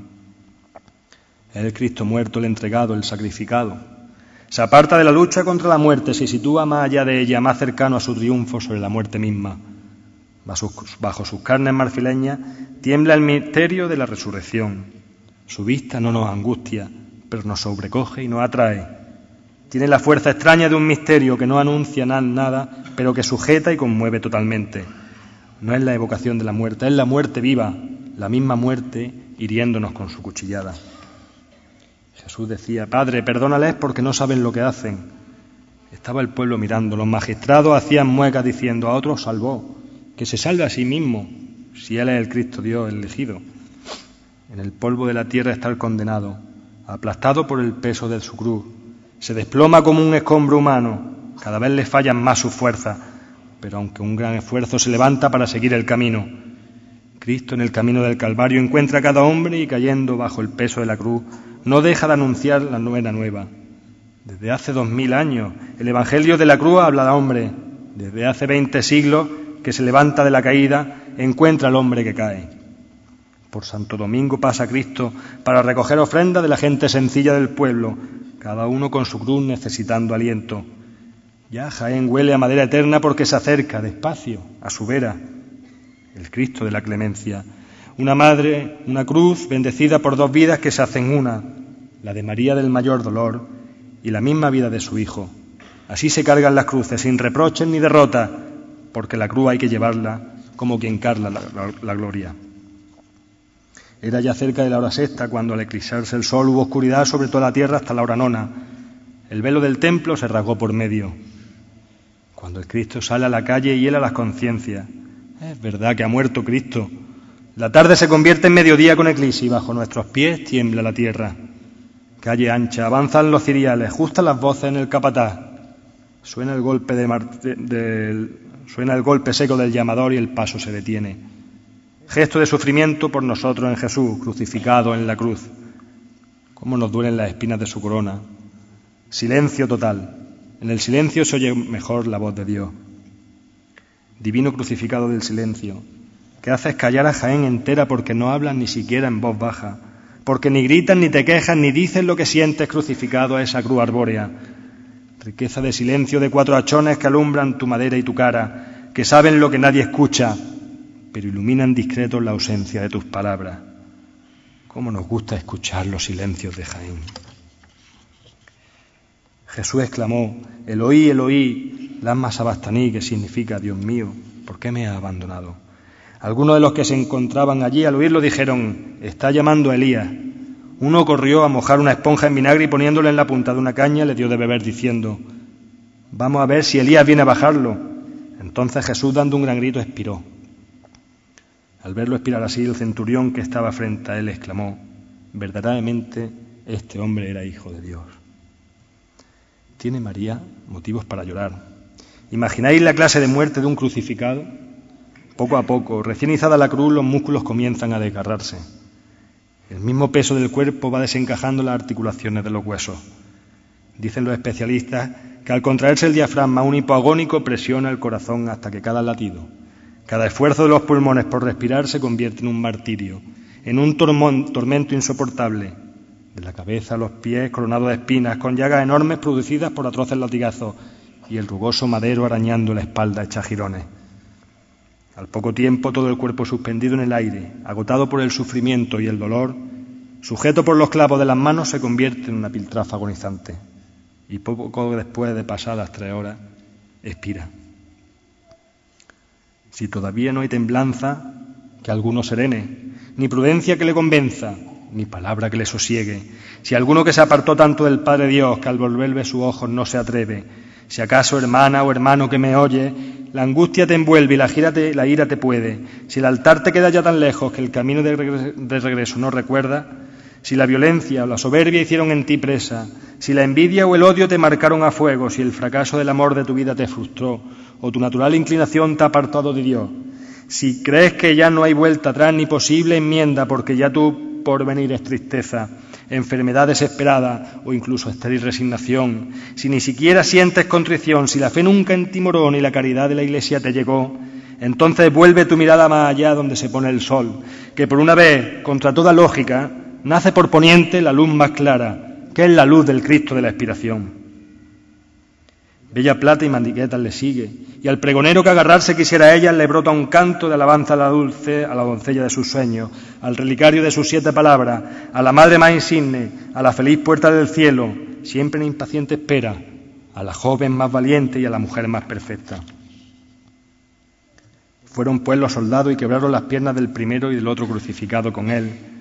Es el Cristo muerto, el entregado, el sacrificado. Se aparta de la lucha contra la muerte, se sitúa más allá de ella, más cercano a su triunfo sobre la muerte misma. Bajo sus carnes marfileñas tiembla el misterio de la resurrección. Su vista no nos angustia, pero nos sobrecoge y nos atrae. Tiene la fuerza extraña de un misterio que no anuncia nada, pero que sujeta y conmueve totalmente. No es la evocación de la muerte, es la muerte viva, la misma muerte hiriéndonos con su cuchillada. Jesús decía, Padre, perdónales porque no saben lo que hacen. Estaba el pueblo mirando, los magistrados hacían muecas diciendo, a otro salvó, que se salve a sí mismo, si Él es el Cristo Dios elegido. En el polvo de la tierra está el condenado, aplastado por el peso de su cruz, se desploma como un escombro humano, cada vez le fallan más sus fuerzas, pero aunque un gran esfuerzo se levanta para seguir el camino. Cristo en el camino del Calvario encuentra a cada hombre y cayendo bajo el peso de la cruz, no deja de anunciar la nueva nueva. Desde hace dos mil años el Evangelio de la cruz habla al hombre. Desde hace veinte siglos que se levanta de la caída, encuentra al hombre que cae. Por Santo Domingo pasa Cristo para recoger ofrenda de la gente sencilla del pueblo, cada uno con su cruz necesitando aliento. Ya Jaén huele a madera eterna porque se acerca despacio a su vera, el Cristo de la clemencia. Una madre, una cruz bendecida por dos vidas que se hacen una, la de María del mayor dolor y la misma vida de su Hijo. Así se cargan las cruces, sin reproches ni derrota, porque la cruz hay que llevarla como quien carga la, la gloria. Era ya cerca de la hora sexta cuando al eclipsarse el sol hubo oscuridad sobre toda la tierra hasta la hora nona. El velo del templo se rasgó por medio. Cuando el Cristo sale a la calle y hiela las conciencias. Es verdad que ha muerto Cristo. La tarde se convierte en mediodía con eclipse y bajo nuestros pies tiembla la tierra. Calle ancha, avanzan los ciriales, justan las voces en el capataz. Suena el golpe, de, suena el golpe seco del llamador y el paso se detiene gesto de sufrimiento por nosotros en Jesús, crucificado en la cruz. Cómo nos duelen las espinas de su corona. Silencio total. En el silencio se oye mejor la voz de Dios. Divino crucificado del silencio, que haces callar a Jaén entera porque no hablan ni siquiera en voz baja, porque ni gritan, ni te quejas, ni dices lo que sientes crucificado a esa cruz arbórea. Riqueza de silencio de cuatro hachones que alumbran tu madera y tu cara, que saben lo que nadie escucha, pero iluminan discretos la ausencia de tus palabras. ¿Cómo nos gusta escuchar los silencios de Jaén? Jesús exclamó, Eloí, Eloí, lama sabastaní, que significa, Dios mío, ¿por qué me has abandonado? Algunos de los que se encontraban allí al oírlo dijeron, está llamando a Elías. Uno corrió a mojar una esponja en vinagre y poniéndola en la punta de una caña le dio de beber diciendo, vamos a ver si Elías viene a bajarlo. Entonces Jesús, dando un gran grito, expiró. Al verlo expirar así, el centurión que estaba frente a él exclamó, verdaderamente este hombre era hijo de Dios. ¿Tiene María motivos para llorar? ¿Imagináis la clase de muerte de un crucificado? Poco a poco, recién izada la cruz, los músculos comienzan a desgarrarse. El mismo peso del cuerpo va desencajando las articulaciones de los huesos. Dicen los especialistas que al contraerse el diafragma, un hipoagónico presiona el corazón hasta que cada latido cada esfuerzo de los pulmones por respirar se convierte en un martirio. en un tormento insoportable, de la cabeza a los pies coronado de espinas, con llagas enormes producidas por atroces latigazos y el rugoso madero arañando la espalda hecha girones. Al poco tiempo todo el cuerpo suspendido en el aire, agotado por el sufrimiento y el dolor, sujeto por los clavos de las manos, se convierte en una piltrafa agonizante y poco después de pasadas tres horas expira. Si todavía no hay temblanza, que alguno serene, ni prudencia que le convenza, ni palabra que le sosiegue. Si alguno que se apartó tanto del Padre Dios que al volverle sus ojos no se atreve, si acaso hermana o hermano que me oye, la angustia te envuelve y la, la ira te puede, si el altar te queda ya tan lejos que el camino de regreso no recuerda, si la violencia o la soberbia hicieron en ti presa, si la envidia o el odio te marcaron a fuego, si el fracaso del amor de tu vida te frustró, o tu natural inclinación te ha apartado de Dios, si crees que ya no hay vuelta atrás ni posible enmienda porque ya tu porvenir es tristeza, enfermedad desesperada o incluso estéril resignación, si ni siquiera sientes contrición, si la fe nunca en ti moró ni la caridad de la Iglesia te llegó, entonces vuelve tu mirada más allá donde se pone el sol, que por una vez, contra toda lógica, nace por poniente la luz más clara, que es la luz del Cristo de la expiración. Bella Plata y Mandiquetas le sigue, y al pregonero que agarrarse quisiera a ella le brota un canto de alabanza a la dulce, a la doncella de sus sueños, al relicario de sus siete palabras, a la madre más insigne, a la feliz puerta del cielo, siempre en impaciente espera, a la joven más valiente y a la mujer más perfecta. Fueron pues los soldados y quebraron las piernas del primero y del otro crucificado con él,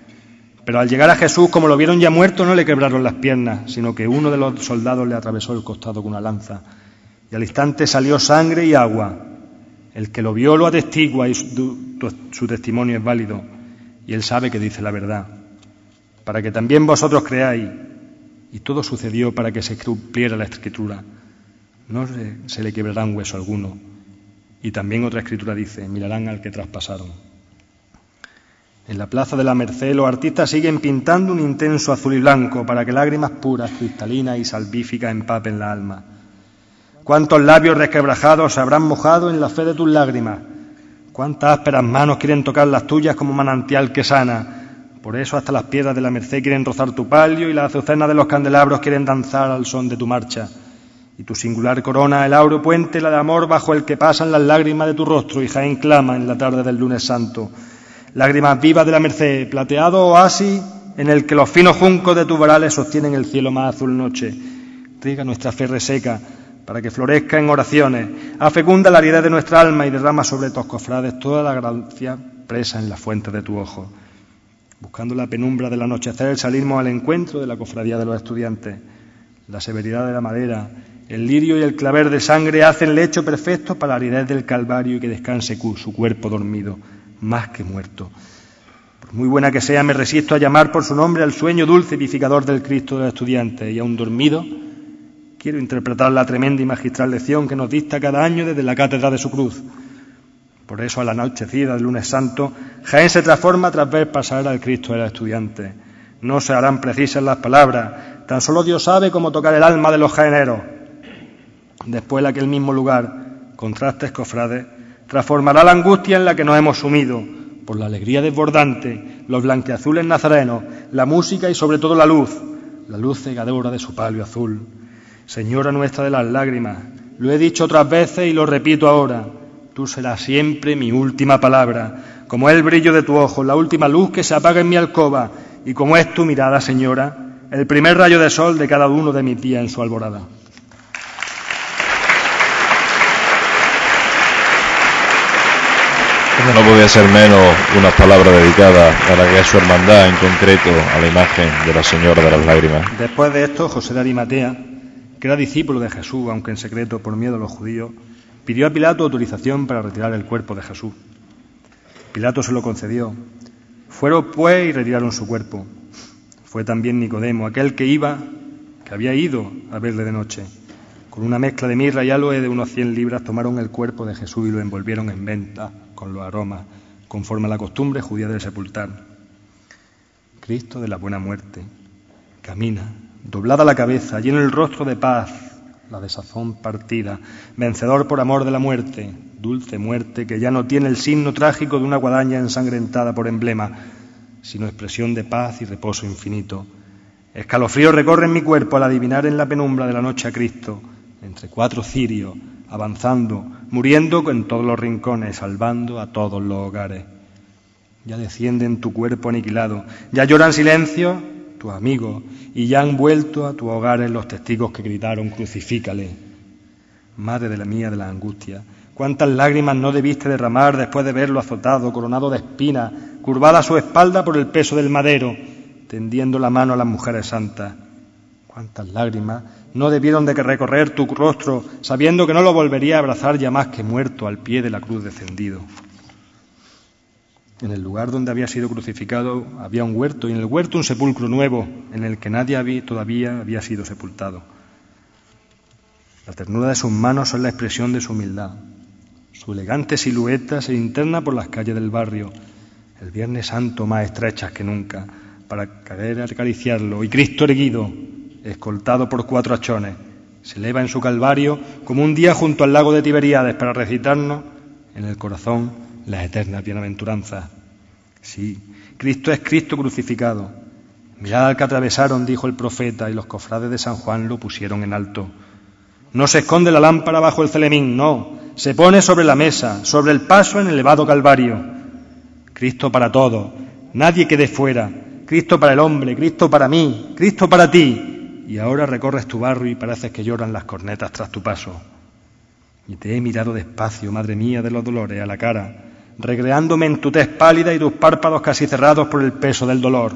pero al llegar a Jesús, como lo vieron ya muerto, no le quebraron las piernas, sino que uno de los soldados le atravesó el costado con una lanza. Y al instante salió sangre y agua. El que lo vio lo atestigua y su, testimonio es válido. Y él sabe que dice la verdad. Para que también vosotros creáis. Y todo sucedió para que se cumpliera la escritura. No se, se le quebrarán hueso alguno. Y también otra escritura dice, mirarán al que traspasaron. En la Plaza de la Merced los artistas siguen pintando un intenso azul y blanco para que lágrimas puras, cristalinas y salvíficas empapen la alma. ¿Cuántos labios resquebrajados se habrán mojado en la fe de tus lágrimas? ¿Cuántas ásperas manos quieren tocar las tuyas como manantial que sana? Por eso hasta las piedras de la Merced quieren rozar tu palio y las azucenas de los candelabros quieren danzar al son de tu marcha. Y tu singular corona, el auro puente, la de amor bajo el que pasan las lágrimas de tu rostro y Jaén clama en la tarde del lunes santo lágrimas vivas de la merced, plateado oasis en el que los finos juncos de tus varales sostienen el cielo más azul noche. Riega nuestra fe reseca para que florezca en oraciones, afecunda la aridez de nuestra alma y derrama sobre tus cofrades toda la gracia presa en la fuente de tu ojo. Buscando la penumbra del anochecer, salimos al encuentro de la cofradía de los estudiantes. La severidad de la madera, el lirio y el claver de sangre hacen lecho perfecto para la aridez del Calvario y que descanse su cuerpo dormido más que muerto. Por muy buena que sea, me resisto a llamar por su nombre al sueño dulce y vivificador del Cristo del estudiante, y aún dormido, quiero interpretar la tremenda y magistral lección que nos dicta cada año desde la cátedra de su cruz. Por eso, a la anochecida del lunes santo, Jaén se transforma tras ver pasar al Cristo del estudiante. No se harán precisas las palabras, tan solo Dios sabe cómo tocar el alma de los jaeneros. Después, en aquel mismo lugar, contrastes cofrades, transformará la angustia en la que nos hemos sumido por la alegría desbordante, los blanqueazules nazarenos, la música y sobre todo la luz, la luz cegadora de su palio azul. Señora nuestra de las lágrimas, lo he dicho otras veces y lo repito ahora, tú serás siempre mi última palabra, como es el brillo de tu ojo, la última luz que se apaga en mi alcoba, y como es tu mirada, Señora, el primer rayo de sol de cada uno de mis días en su alborada. No podía ser menos una palabra dedicada a la que es su hermandad, en concreto a la imagen de la Señora de las Lágrimas. Después de esto, José de Arimatea, que era discípulo de Jesús, aunque en secreto por miedo a los judíos, pidió a Pilato autorización para retirar el cuerpo de Jesús. Pilato se lo concedió. Fueron pues y retiraron su cuerpo. Fue también Nicodemo, aquel que iba, que había ido a verle de noche. Con una mezcla de mirra y aloe de unos cien libras tomaron el cuerpo de Jesús y lo envolvieron en venta con los aromas, conforme a la costumbre judía del sepultar. Cristo de la buena muerte camina, doblada la cabeza, lleno el rostro de paz, la desazón partida, vencedor por amor de la muerte, dulce muerte que ya no tiene el signo trágico de una guadaña ensangrentada por emblema, sino expresión de paz y reposo infinito. Escalofrío recorre en mi cuerpo al adivinar en la penumbra de la noche a Cristo, entre cuatro cirios, avanzando, muriendo en todos los rincones, salvando a todos los hogares. Ya descienden tu cuerpo aniquilado, ya lloran silencio tus amigos, y ya han vuelto a tu hogares los testigos que gritaron, crucifícale. Madre de la mía de la angustia, cuántas lágrimas no debiste derramar después de verlo azotado, coronado de espinas, curvada su espalda por el peso del madero, tendiendo la mano a las mujeres santas. Cuántas lágrimas no debieron de recorrer tu rostro, sabiendo que no lo volvería a abrazar ya más que muerto al pie de la cruz descendido. En el lugar donde había sido crucificado había un huerto y en el huerto un sepulcro nuevo en el que nadie todavía había sido sepultado. La ternura de sus manos es la expresión de su humildad. Su elegante silueta se interna por las calles del barrio, el Viernes Santo más estrechas que nunca, para a acariciarlo, y Cristo erguido, escoltado por cuatro achones, se eleva en su calvario como un día junto al lago de Tiberíades para recitarnos en el corazón las eternas bienaventuranzas. Sí, Cristo es Cristo crucificado. Mirad al que atravesaron, dijo el profeta, y los cofrades de San Juan lo pusieron en alto. No se esconde la lámpara bajo el celemín, no, se pone sobre la mesa, sobre el paso en el elevado calvario. Cristo para todos, nadie quede fuera, Cristo para el hombre, Cristo para mí, Cristo para ti. Y ahora recorres tu barrio y pareces que lloran las cornetas tras tu paso. Y te he mirado despacio, madre mía de los dolores, a la cara, recreándome en tu tez pálida y tus párpados casi cerrados por el peso del dolor,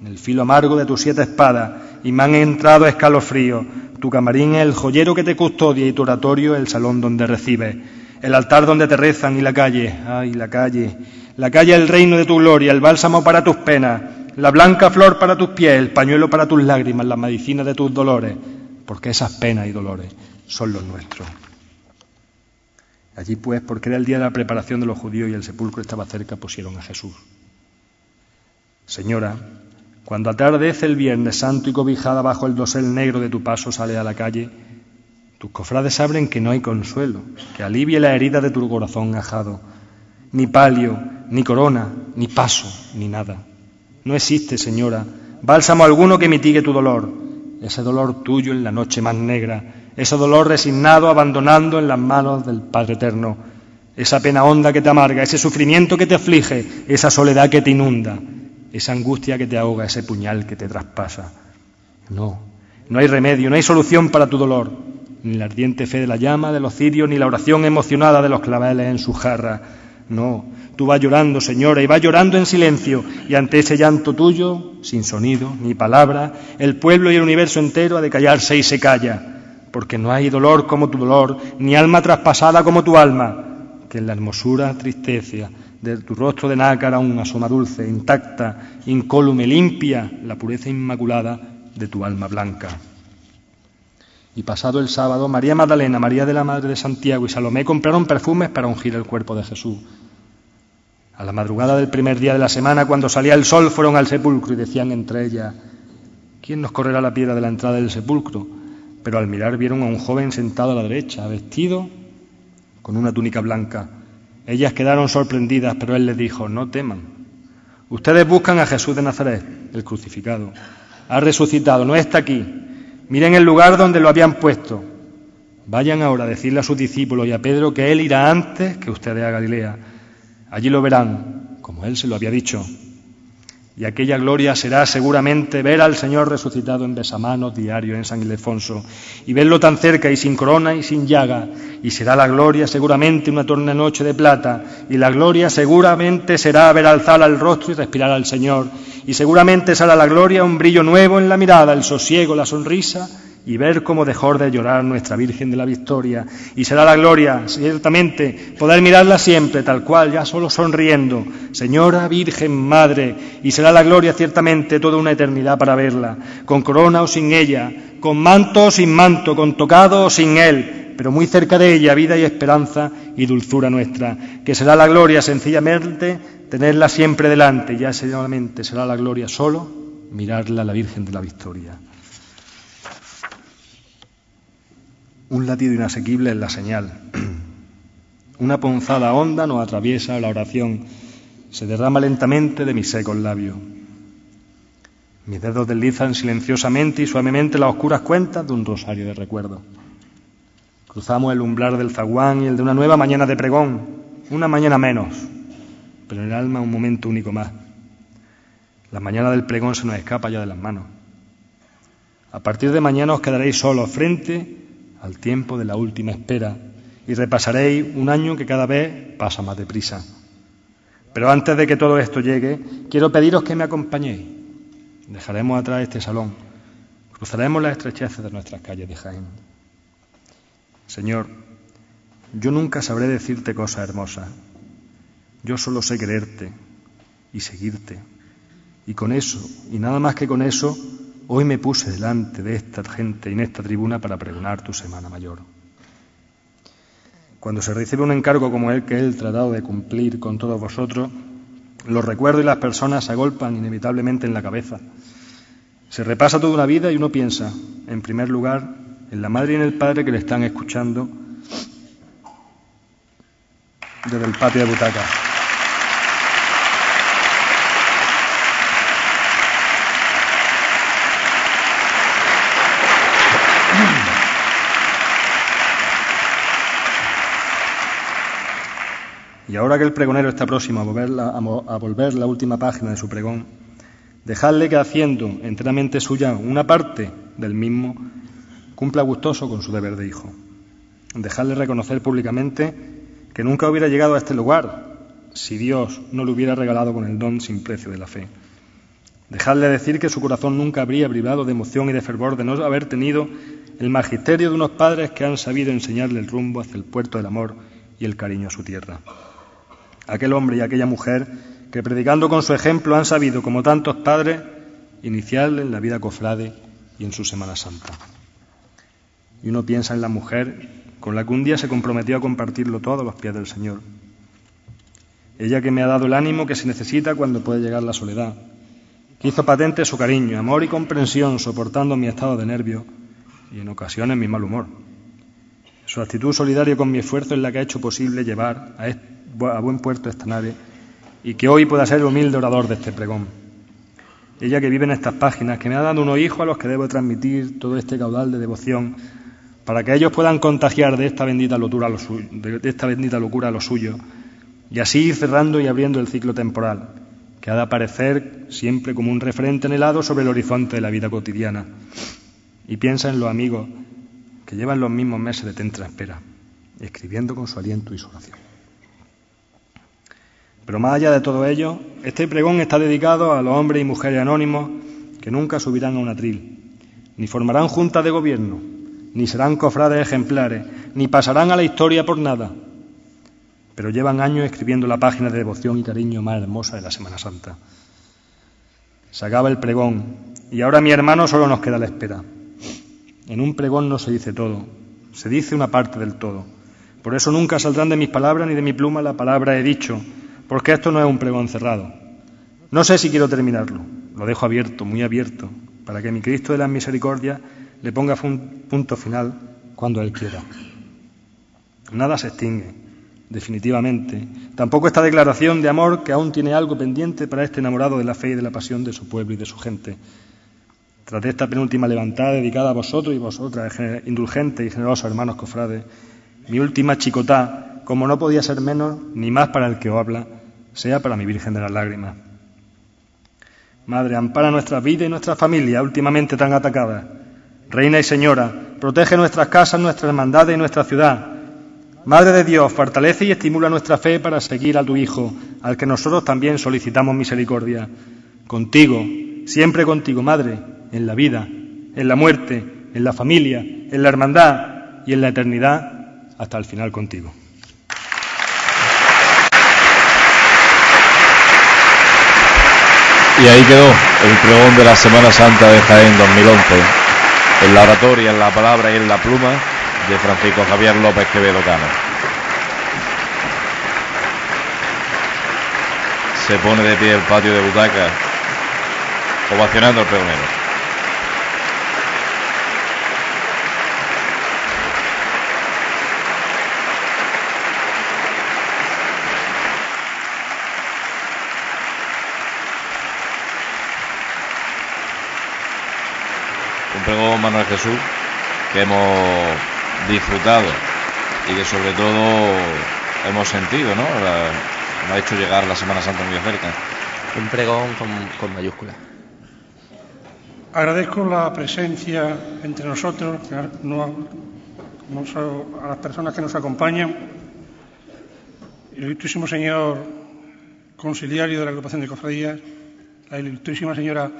en el filo amargo de tus siete espadas, y me han entrado escalofríos. Tu camarín es el joyero que te custodia y tu oratorio el salón donde recibes, el altar donde te rezan y la calle, ay, la calle, la calle el reino de tu gloria, el bálsamo para tus penas, la blanca flor para tus pies, el pañuelo para tus lágrimas, la medicina de tus dolores, porque esas penas y dolores son los nuestros. Allí pues, porque era el día de la preparación de los judíos y el sepulcro estaba cerca, pusieron a Jesús. Señora, cuando atardece el Viernes Santo y cobijada bajo el dosel negro de tu paso sale a la calle, tus cofrades abren que no hay consuelo, que alivie la herida de tu corazón ajado. Ni palio, ni corona, ni paso, ni nada. No existe, señora, bálsamo alguno que mitigue tu dolor, ese dolor tuyo en la noche más negra, ese dolor resignado abandonando en las manos del Padre Eterno, esa pena honda que te amarga, ese sufrimiento que te aflige, esa soledad que te inunda, esa angustia que te ahoga, ese puñal que te traspasa. No, no hay remedio, no hay solución para tu dolor, ni la ardiente fe de la llama de los cirios, ni la oración emocionada de los claveles en su jarra. No, tú vas llorando, señora, y vas llorando en silencio, y ante ese llanto tuyo, sin sonido ni palabra, el pueblo y el universo entero ha de callarse y se calla porque no hay dolor como tu dolor, ni alma traspasada como tu alma, que en la hermosura tristeza de tu rostro de nácara aún asoma dulce, intacta, incólume, limpia, la pureza inmaculada de tu alma blanca. Y pasado el sábado, María Magdalena, María de la Madre de Santiago y Salomé compraron perfumes para ungir el cuerpo de Jesús. A la madrugada del primer día de la semana, cuando salía el sol, fueron al sepulcro y decían entre ellas, ¿quién nos correrá la piedra de la entrada del sepulcro? pero al mirar vieron a un joven sentado a la derecha, vestido con una túnica blanca. Ellas quedaron sorprendidas, pero él les dijo, no teman. Ustedes buscan a Jesús de Nazaret, el crucificado. Ha resucitado, no está aquí. Miren el lugar donde lo habían puesto. Vayan ahora a decirle a sus discípulos y a Pedro que Él irá antes que ustedes a Galilea. Allí lo verán, como Él se lo había dicho. Y aquella gloria será seguramente ver al Señor resucitado en besamanos diario en San Ildefonso y verlo tan cerca y sin corona y sin llaga. Y será la gloria seguramente una torna noche de plata. Y la gloria seguramente será ver alzar al rostro y respirar al Señor. Y seguramente será la gloria un brillo nuevo en la mirada, el sosiego, la sonrisa y ver cómo dejó de llorar nuestra Virgen de la Victoria. Y será la gloria, ciertamente, poder mirarla siempre, tal cual, ya solo sonriendo, Señora Virgen Madre. Y será la gloria, ciertamente, toda una eternidad para verla, con corona o sin ella, con manto o sin manto, con tocado o sin él, pero muy cerca de ella, vida y esperanza y dulzura nuestra. Que será la gloria, sencillamente, tenerla siempre delante, ya solamente será la gloria solo mirarla la Virgen de la Victoria. Un latido inasequible es la señal. Una ponzada honda nos atraviesa la oración. se derrama lentamente de mis secos labios. Mis dedos deslizan silenciosamente y suavemente las oscuras cuentas de un rosario de recuerdo. Cruzamos el umbral del zaguán y el de una nueva mañana de pregón, una mañana menos, pero en el alma un momento único más. La mañana del pregón se nos escapa ya de las manos. A partir de mañana os quedaréis solos frente al tiempo de la última espera y repasaréis un año que cada vez pasa más deprisa. Pero antes de que todo esto llegue, quiero pediros que me acompañéis. Dejaremos atrás este salón, cruzaremos las estrecheces de nuestras calles de Jaén. Señor, yo nunca sabré decirte cosas hermosas. Yo solo sé quererte y seguirte. Y con eso, y nada más que con eso, hoy me puse delante de esta gente en esta tribuna para pregonar tu Semana Mayor. Cuando se recibe un encargo como el que él tratado de cumplir con todos vosotros, los recuerdos y las personas se agolpan inevitablemente en la cabeza. Se repasa toda una vida y uno piensa, en primer lugar, en la madre y en el padre que le están escuchando desde el patio de butaca. Y ahora que el pregonero está próximo a volver, la, a volver la última página de su pregón, dejadle que haciendo enteramente suya una parte del mismo, cumpla gustoso con su deber de hijo. Dejadle reconocer públicamente que nunca hubiera llegado a este lugar si Dios no le hubiera regalado con el don sin precio de la fe. Dejadle decir que su corazón nunca habría privado de emoción y de fervor de no haber tenido el magisterio de unos padres que han sabido enseñarle el rumbo hacia el puerto del amor y el cariño a su tierra aquel hombre y aquella mujer que predicando con su ejemplo han sabido, como tantos padres, iniciarle en la vida cofrade y en su Semana Santa. Y uno piensa en la mujer con la que un día se comprometió a compartirlo todo a los pies del Señor. Ella que me ha dado el ánimo que se necesita cuando puede llegar la soledad, que hizo patente su cariño, amor y comprensión soportando mi estado de nervio y en ocasiones mi mal humor. Su actitud solidaria con mi esfuerzo es la que ha hecho posible llevar a este a buen puerto esta nave y que hoy pueda ser el humilde orador de este pregón. Ella que vive en estas páginas, que me ha dado unos hijos a los que debo transmitir todo este caudal de devoción para que ellos puedan contagiar de esta bendita locura lo suyo, de esta bendita locura lo suyo y así cerrando y abriendo el ciclo temporal que ha de aparecer siempre como un referente anhelado sobre el horizonte de la vida cotidiana. Y piensa en los amigos que llevan los mismos meses de tentra espera, escribiendo con su aliento y su oración. Pero más allá de todo ello, este pregón está dedicado a los hombres y mujeres anónimos que nunca subirán a un atril, ni formarán juntas de gobierno, ni serán cofrades ejemplares, ni pasarán a la historia por nada, pero llevan años escribiendo la página de devoción y cariño más hermosa de la Semana Santa. Se acaba el pregón y ahora mi hermano solo nos queda la espera. En un pregón no se dice todo, se dice una parte del todo. Por eso nunca saldrán de mis palabras ni de mi pluma la palabra he dicho, porque esto no es un pregón cerrado. No sé si quiero terminarlo, lo dejo abierto, muy abierto, para que mi Cristo de la misericordia le ponga punto final cuando Él quiera. Nada se extingue, definitivamente. Tampoco esta declaración de amor que aún tiene algo pendiente para este enamorado de la fe y de la pasión de su pueblo y de su gente. Tras esta penúltima levantada dedicada a vosotros y vosotras, indulgentes y generosos hermanos cofrades, mi última chicotá como no podía ser menos ni más para el que os habla, sea para mi Virgen de las Lágrimas. Madre, ampara nuestra vida y nuestra familia últimamente tan atacadas. Reina y Señora, protege nuestras casas, nuestra hermandad y nuestra ciudad. Madre de Dios, fortalece y estimula nuestra fe para seguir a tu Hijo, al que nosotros también solicitamos misericordia. Contigo, siempre contigo, Madre, en la vida, en la muerte, en la familia, en la hermandad y en la eternidad, hasta el final contigo. Y ahí quedó el pregón de la Semana Santa de Jaén 2011, en la oratoria, en la palabra y en la pluma de Francisco Javier López Quevedo Cano. Se pone de pie el patio de butacas, ovacionando al pregonero. Pregón Manuel Jesús que hemos disfrutado y que sobre todo hemos sentido, ¿no? La, ha hecho llegar la Semana Santa muy cerca. Un pregón con, con mayúsculas. Agradezco la presencia entre nosotros, a las personas que nos acompañan, el ilustrísimo señor conciliario de la agrupación de cofradías, la ilustrísima señora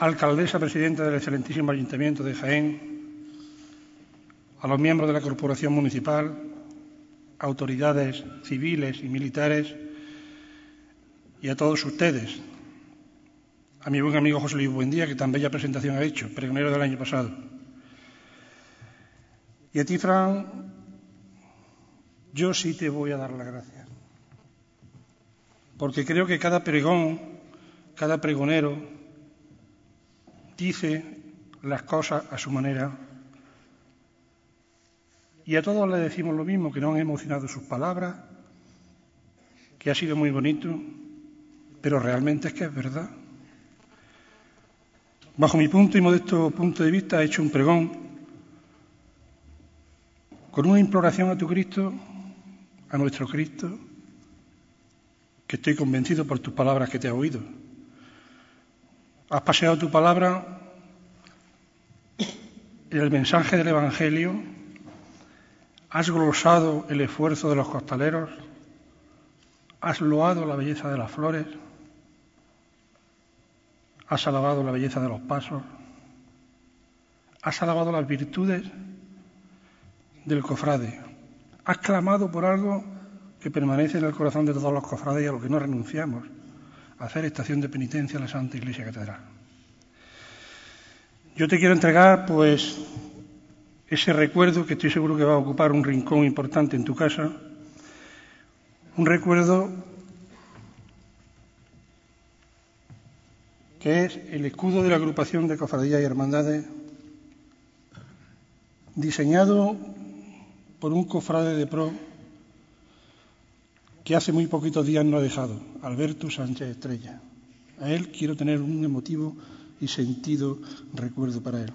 alcaldesa presidenta del excelentísimo Ayuntamiento de Jaén, a los miembros de la Corporación Municipal, autoridades civiles y militares y a todos ustedes, a mi buen amigo José Luis Buendía, que tan bella presentación ha hecho, pregonero del año pasado. Y a ti, Fran, yo sí te voy a dar las gracias. Porque creo que cada pregón, cada pregonero, dice las cosas a su manera. Y a todos le decimos lo mismo, que no han emocionado sus palabras, que ha sido muy bonito, pero realmente es que es verdad. Bajo mi punto y modesto punto de vista, he hecho un pregón con una imploración a tu Cristo, a nuestro Cristo, que estoy convencido por tus palabras que te ha oído. Has paseado tu palabra el mensaje del Evangelio, has glosado el esfuerzo de los costaleros, has loado la belleza de las flores, Has alabado la belleza de los pasos. Has alabado las virtudes del cofrade. Has clamado por algo que permanece en el corazón de todos los cofrades y a lo que no renunciamos, hacer estación de penitencia en la Santa Iglesia Catedral. Yo te quiero entregar, pues, ese recuerdo que estoy seguro que va a ocupar un rincón importante en tu casa, un recuerdo que es el escudo de la agrupación de cofradías y hermandades, diseñado por un cofrade de pro que hace muy poquitos días no ha dejado, Alberto Sánchez Estrella. A él quiero tener un emotivo y sentido recuerdo para él.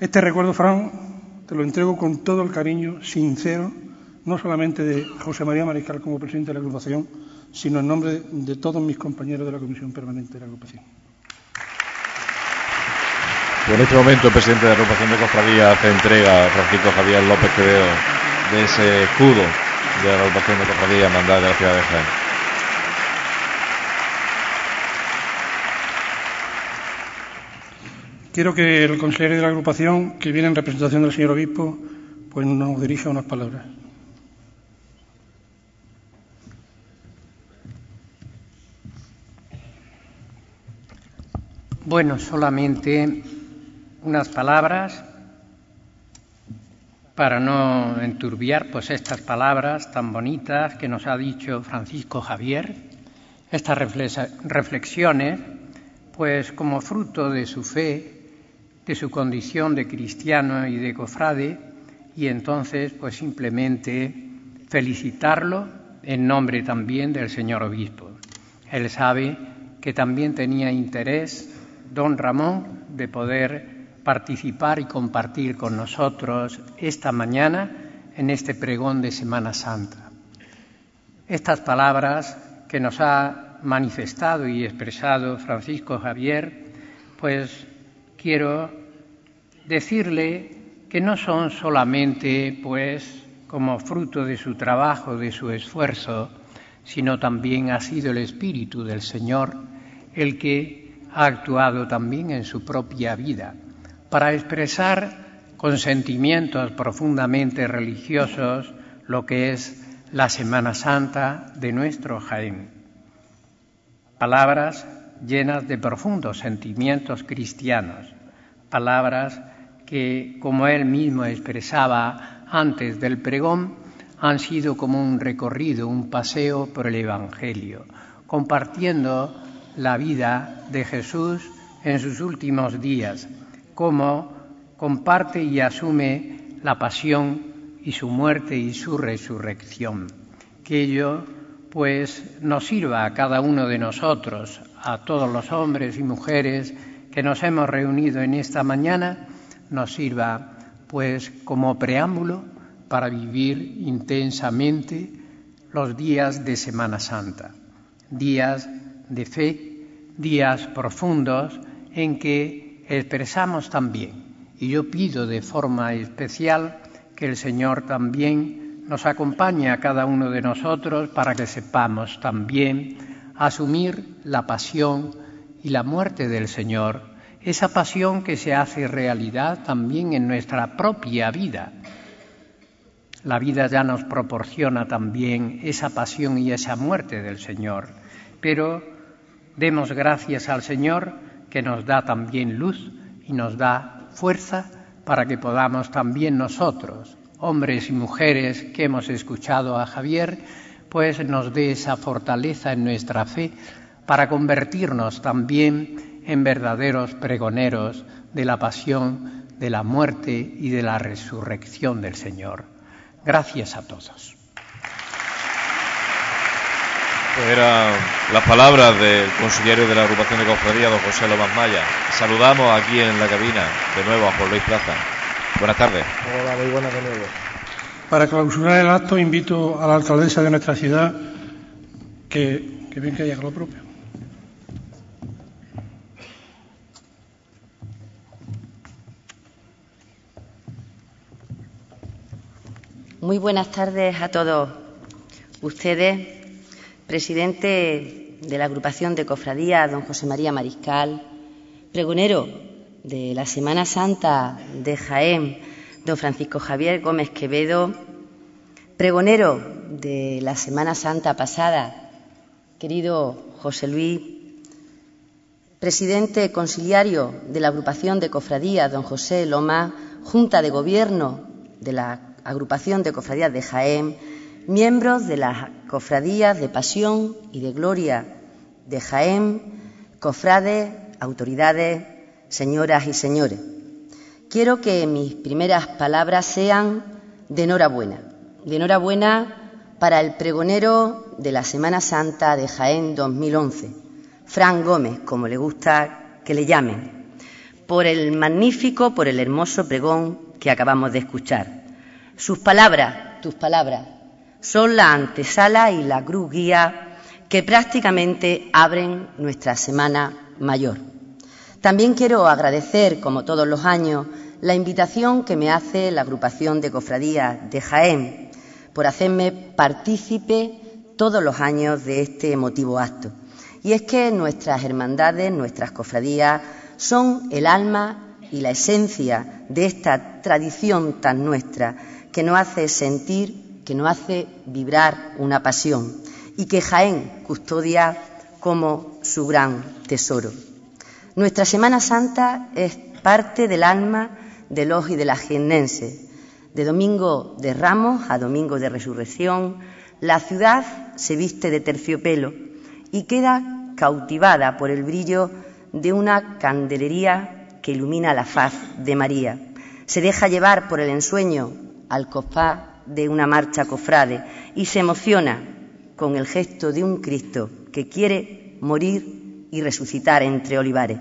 Este recuerdo, Fran, te lo entrego con todo el cariño sincero, no solamente de José María Mariscal como presidente de la agrupación, sino en nombre de todos mis compañeros de la Comisión Permanente de la agrupación. en este momento el presidente de la agrupación de Cofradía hace entrega a Francisco Javier López Quevedo de ese escudo de la agrupación de Cofradía mandada de la ciudad de Jaén. Quiero que el consejero de la agrupación, que viene en representación del señor obispo, pues nos dirija unas palabras. Bueno, solamente unas palabras para no enturbiar pues estas palabras tan bonitas que nos ha dicho Francisco Javier, estas reflexiones, pues como fruto de su fe de su condición de cristiano y de cofrade y entonces pues simplemente felicitarlo en nombre también del señor obispo. Él sabe que también tenía interés don Ramón de poder participar y compartir con nosotros esta mañana en este pregón de Semana Santa. Estas palabras que nos ha manifestado y expresado Francisco Javier, pues quiero decirle que no son solamente, pues, como fruto de su trabajo, de su esfuerzo, sino también ha sido el Espíritu del Señor el que ha actuado también en su propia vida para expresar con sentimientos profundamente religiosos lo que es la Semana Santa de nuestro Jaén. Palabras llenas de profundos sentimientos cristianos, palabras que, como él mismo expresaba antes del pregón, han sido como un recorrido, un paseo por el Evangelio, compartiendo la vida de Jesús en sus últimos días, como comparte y asume la pasión y su muerte y su resurrección. Que ello, pues, nos sirva a cada uno de nosotros, a todos los hombres y mujeres que nos hemos reunido en esta mañana, nos sirva, pues, como preámbulo para vivir intensamente los días de Semana Santa, días de fe, días profundos en que expresamos también, y yo pido de forma especial que el Señor también nos acompañe a cada uno de nosotros para que sepamos también asumir la pasión y la muerte del Señor, esa pasión que se hace realidad también en nuestra propia vida. La vida ya nos proporciona también esa pasión y esa muerte del Señor, pero demos gracias al Señor que nos da también luz y nos da fuerza para que podamos también nosotros, hombres y mujeres que hemos escuchado a Javier, pues nos dé esa fortaleza en nuestra fe para convertirnos también en verdaderos pregoneros de la pasión, de la muerte y de la resurrección del Señor. Gracias a todos. Pues eran las palabras del consiliario de la agrupación de cofradía, don José López Maya. Saludamos aquí en la cabina de nuevo a Juan Luis Plaza. Buenas tardes. Hola, muy buenas de nuevo. Para clausurar el acto invito a la alcaldesa de nuestra ciudad que, que venga y haga lo propio. Muy buenas tardes a todos ustedes, presidente de la agrupación de cofradía, don José María Mariscal, pregonero de la Semana Santa de Jaén, don Francisco Javier Gómez Quevedo, pregonero de la Semana Santa pasada, querido José Luis, presidente conciliario de la agrupación de cofradías, don José Loma, Junta de Gobierno de la agrupación de cofradías de Jaén, miembros de las cofradías de Pasión y de Gloria de Jaén, cofrades, autoridades, señoras y señores. Quiero que mis primeras palabras sean de enhorabuena, de enhorabuena para el pregonero de la Semana Santa de Jaén 2011, Fran Gómez, como le gusta que le llamen, por el magnífico, por el hermoso pregón que acabamos de escuchar. Sus palabras, tus palabras, son la antesala y la cruz guía que prácticamente abren nuestra Semana Mayor. También quiero agradecer, como todos los años, la invitación que me hace la agrupación de cofradías de Jaén por hacerme partícipe todos los años de este emotivo acto. Y es que nuestras hermandades, nuestras cofradías, son el alma y la esencia de esta tradición tan nuestra que nos hace sentir, que nos hace vibrar una pasión y que Jaén custodia como su gran tesoro. Nuestra Semana Santa es parte del alma de los y de las jiennenses. De Domingo de Ramos a Domingo de Resurrección, la ciudad se viste de terciopelo y queda cautivada por el brillo de una candelería que ilumina la faz de María. Se deja llevar por el ensueño al compás de una marcha cofrade y se emociona con el gesto de un Cristo que quiere morir y resucitar entre olivares.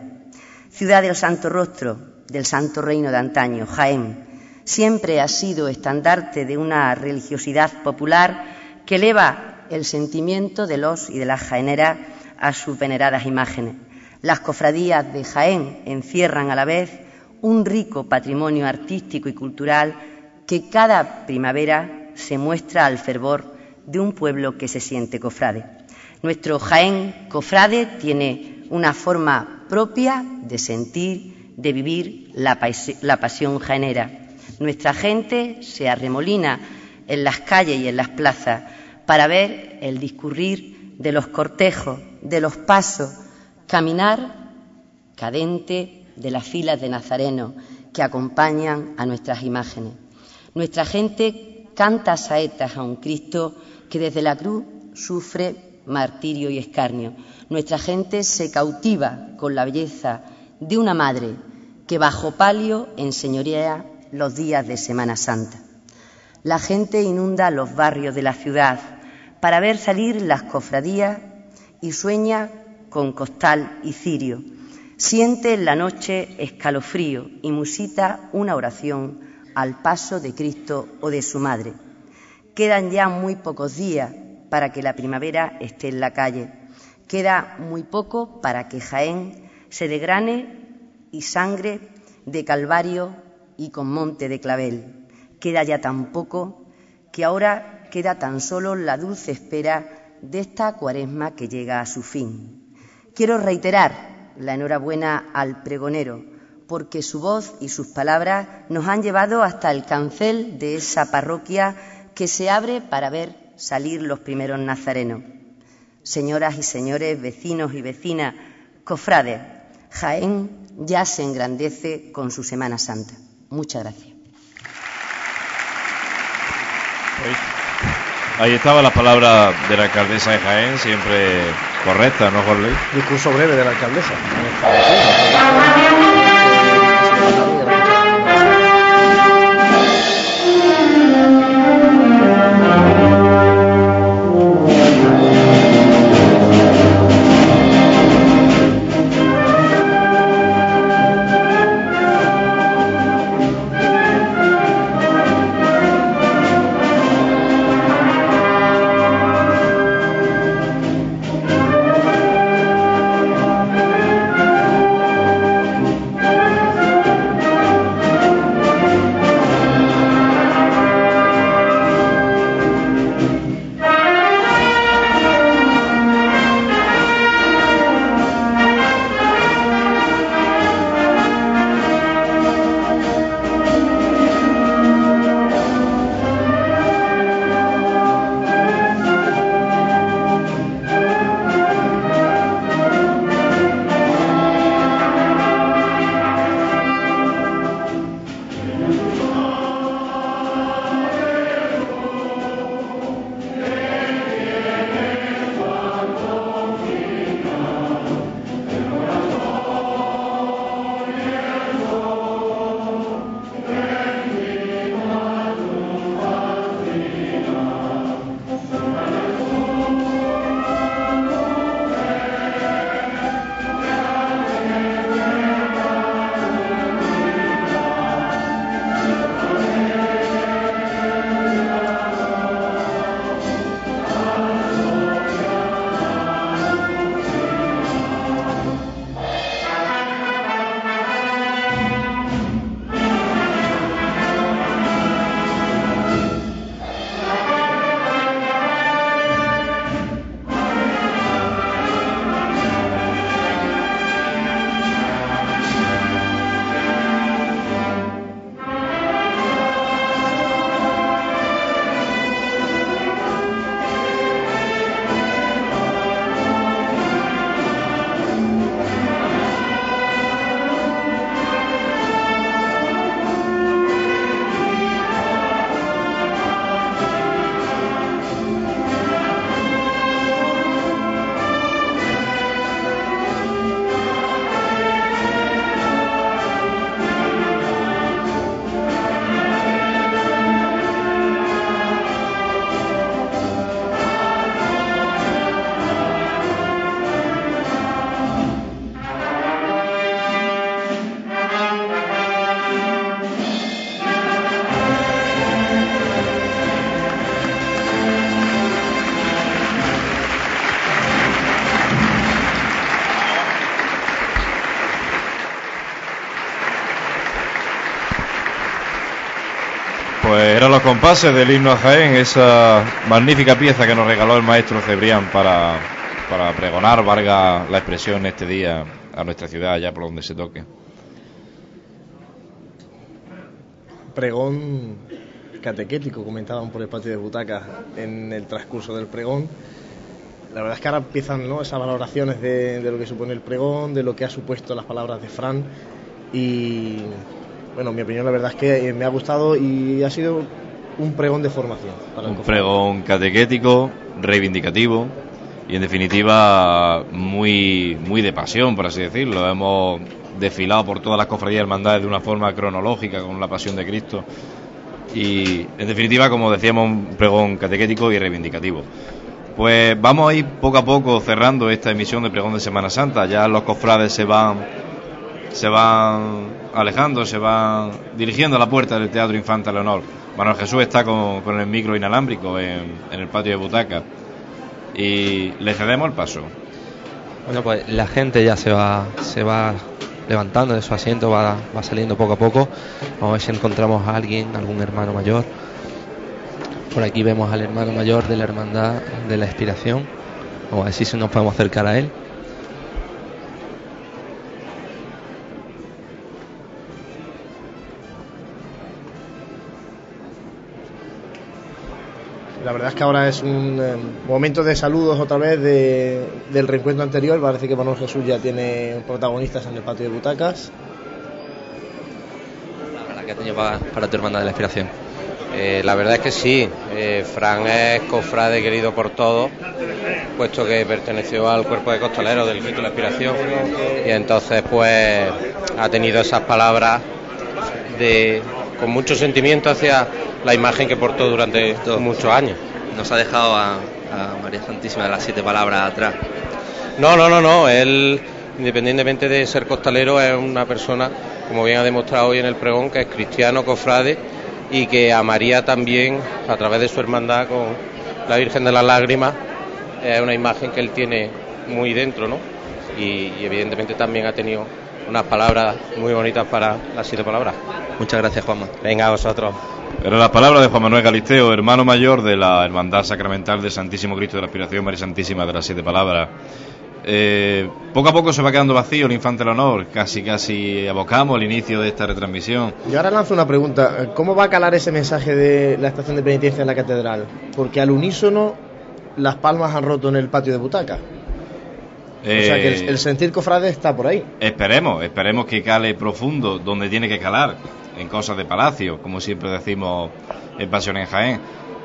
Ciudad del Santo Rostro, del Santo Reino de antaño, Jaén, siempre ha sido estandarte de una religiosidad popular que eleva el sentimiento de los y de las jaeneras a sus veneradas imágenes. Las cofradías de Jaén encierran a la vez un rico patrimonio artístico y cultural que cada primavera se muestra al fervor de un pueblo que se siente cofrade. Nuestro Jaén cofrade tiene una forma propia de sentir, de vivir la, pasión jaenera. Nuestra gente se arremolina en las calles y en las plazas para ver el discurrir de los cortejos, de los pasos, caminar cadente de las filas de nazarenos que acompañan a nuestras imágenes. Nuestra gente canta saetas a un Cristo que desde la cruz sufre martirio y escarnio. Nuestra gente se cautiva con la belleza de una madre que bajo palio enseñorea los días de Semana Santa. La gente inunda los barrios de la ciudad para ver salir las cofradías y sueña con costal y cirio. Siente en la noche escalofrío y musita una oración al paso de Cristo o de su madre. Quedan ya muy pocos días para que la primavera esté en la calle. Queda muy poco para que Jaén se degrane y sangre de Calvario y con monte de clavel. Queda ya tan poco que ahora queda tan solo la dulce espera de esta cuaresma que llega a su fin. Quiero reiterar la enhorabuena al pregonero, porque su voz y sus palabras nos han llevado hasta el cancel de esa parroquia que se abre para ver salir los primeros nazarenos. Señoras y señores, vecinos y vecinas, cofrades, Jaén ya se engrandece con su Semana Santa. Muchas gracias. Ahí estaba la palabra de la alcaldesa de Jaén, siempre correcta, ¿no, Jorge? Discurso breve de la alcaldesa. Compases del himno a Jaén, esa magnífica pieza que nos regaló el maestro Cebrián para, para pregonar, valga la expresión, este día a nuestra ciudad, allá por donde se toque. Pregón catequético, comentaban por el patio de butacas en el transcurso del pregón. La verdad es que ahora empiezan ¿no? esas valoraciones de, de lo que supone el pregón, de lo que ha supuesto las palabras de Fran y bueno, mi opinión la verdad es que me ha gustado y ha sido un pregón de formación. un pregón catequético, reivindicativo, y en definitiva muy, muy de pasión, por así decirlo. Hemos desfilado por todas las cofradías y hermandades de una forma cronológica con la pasión de Cristo y en definitiva, como decíamos, un pregón catequético y reivindicativo. Pues vamos a ir poco a poco cerrando esta emisión de pregón de Semana Santa. Ya los cofrades se van se van alejando, se van dirigiendo a la puerta del Teatro Infanta Leonor. Manuel Jesús está con, el micro inalámbrico en, el patio de butaca y le cedemos el paso. Bueno, pues la gente ya se va, se va levantando de su asiento, va, va saliendo poco a poco. Vamos a ver si encontramos a alguien, algún hermano mayor. Por aquí vemos al hermano mayor de la Hermandad de la Expiración. Vamos a ver si nos podemos acercar a él. La verdad es que ahora es un eh, momento de saludos otra vez del reencuentro anterior. Parece que Manuel Jesús ya tiene protagonistas en el patio de butacas. La verdad que ha tenido para, tu hermana de la inspiración. Eh, la verdad es que sí, eh, Fran es cofrade querido por todos, puesto que perteneció al cuerpo de costaleros del grito de la inspiración y entonces pues ha tenido esas palabras de, con mucho sentimiento hacia la imagen que portó durante muchos años. Nos ha dejado a, María Santísima de las siete palabras atrás. No, no, no, no. Él, independientemente de ser costalero, es una persona, como bien ha demostrado hoy en el pregón, que es cristiano, cofrade y que a María también, a través de su hermandad con la Virgen de las Lágrimas, es una imagen que él tiene muy dentro, ¿no? Y, y evidentemente también ha tenido unas palabras muy bonitas para las siete palabras. Muchas gracias, Juanma. Venga, a vosotros. Era la palabra de Juan Manuel Galisteo, hermano mayor de la Hermandad Sacramental del Santísimo Cristo de la Aspiración María Santísima de las Siete Palabras. Eh, poco a poco se va quedando vacío el Infante del Honor, casi casi abocamos el inicio de esta retransmisión. Y ahora lanzo una pregunta, ¿cómo va a calar ese mensaje de la estación de penitencia en la catedral? Porque al unísono las palmas han roto en el patio de butaca. o sea que el, el, sentir cofrade está por ahí. Esperemos, esperemos que cale profundo donde tiene que calar en cosas de palacio, como siempre decimos en Pasión en Jaén.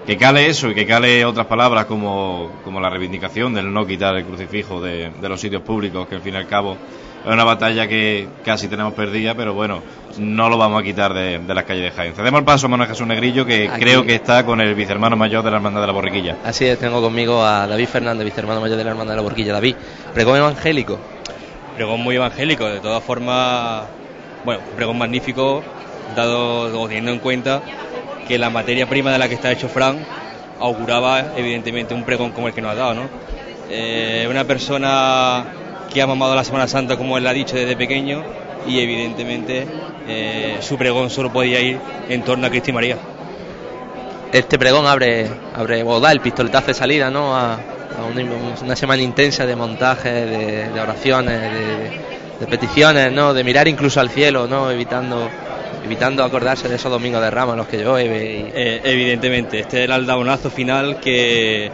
Que cale eso y que cale otras palabras como, como la reivindicación del no quitar el crucifijo de, los sitios públicos, que al fin y al cabo es una batalla que casi tenemos perdida, pero bueno, no lo vamos a quitar de, las calles de Jaén. Cedemos el paso a Manuel Jesús Negrillo, que creo que está con el vicehermano mayor de la Hermandad de la Borriquilla. Así es, tengo conmigo a David Fernández, vicehermano mayor de la Hermandad de la Borriquilla. David, pregón evangélico. Pregón muy evangélico, de todas formas, bueno, pregón magnífico, dado o teniendo en cuenta que la materia prima de la que está hecho Fran auguraba evidentemente un pregón como el que nos ha dado, ¿no? Eh, una persona que ha mamado la Semana Santa como él ha dicho desde pequeño y evidentemente eh, su pregón solo podía ir en torno a Cristo y María. Este pregón abre, abre o da el pistoletazo de salida, ¿no? A, una, semana intensa de montaje, de, oraciones, de, de, peticiones, ¿no? De mirar incluso al cielo, ¿no? Evitando evitando acordarse de esos domingos de Ramos los que llueve. Eh, evidentemente, este es el aldabonazo final que,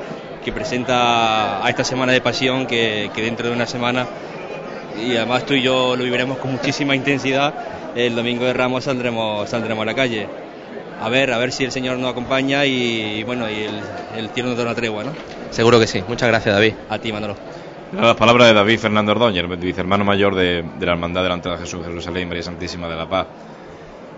presenta a esta semana de pasión que, dentro de una semana, y además tú y yo lo viviremos con muchísima intensidad, el domingo de Ramos saldremos, saldremos a la calle. A ver, a ver si el Señor nos acompaña y, bueno, y el, el cielo nos da una tregua, ¿no? Seguro que sí. Muchas gracias, David. A ti, Manolo. Las palabras de David Fernando Ordóñez, el vicehermano mayor de, de la Hermandad delante de Jesús Jerusalén, María Santísima de la Paz.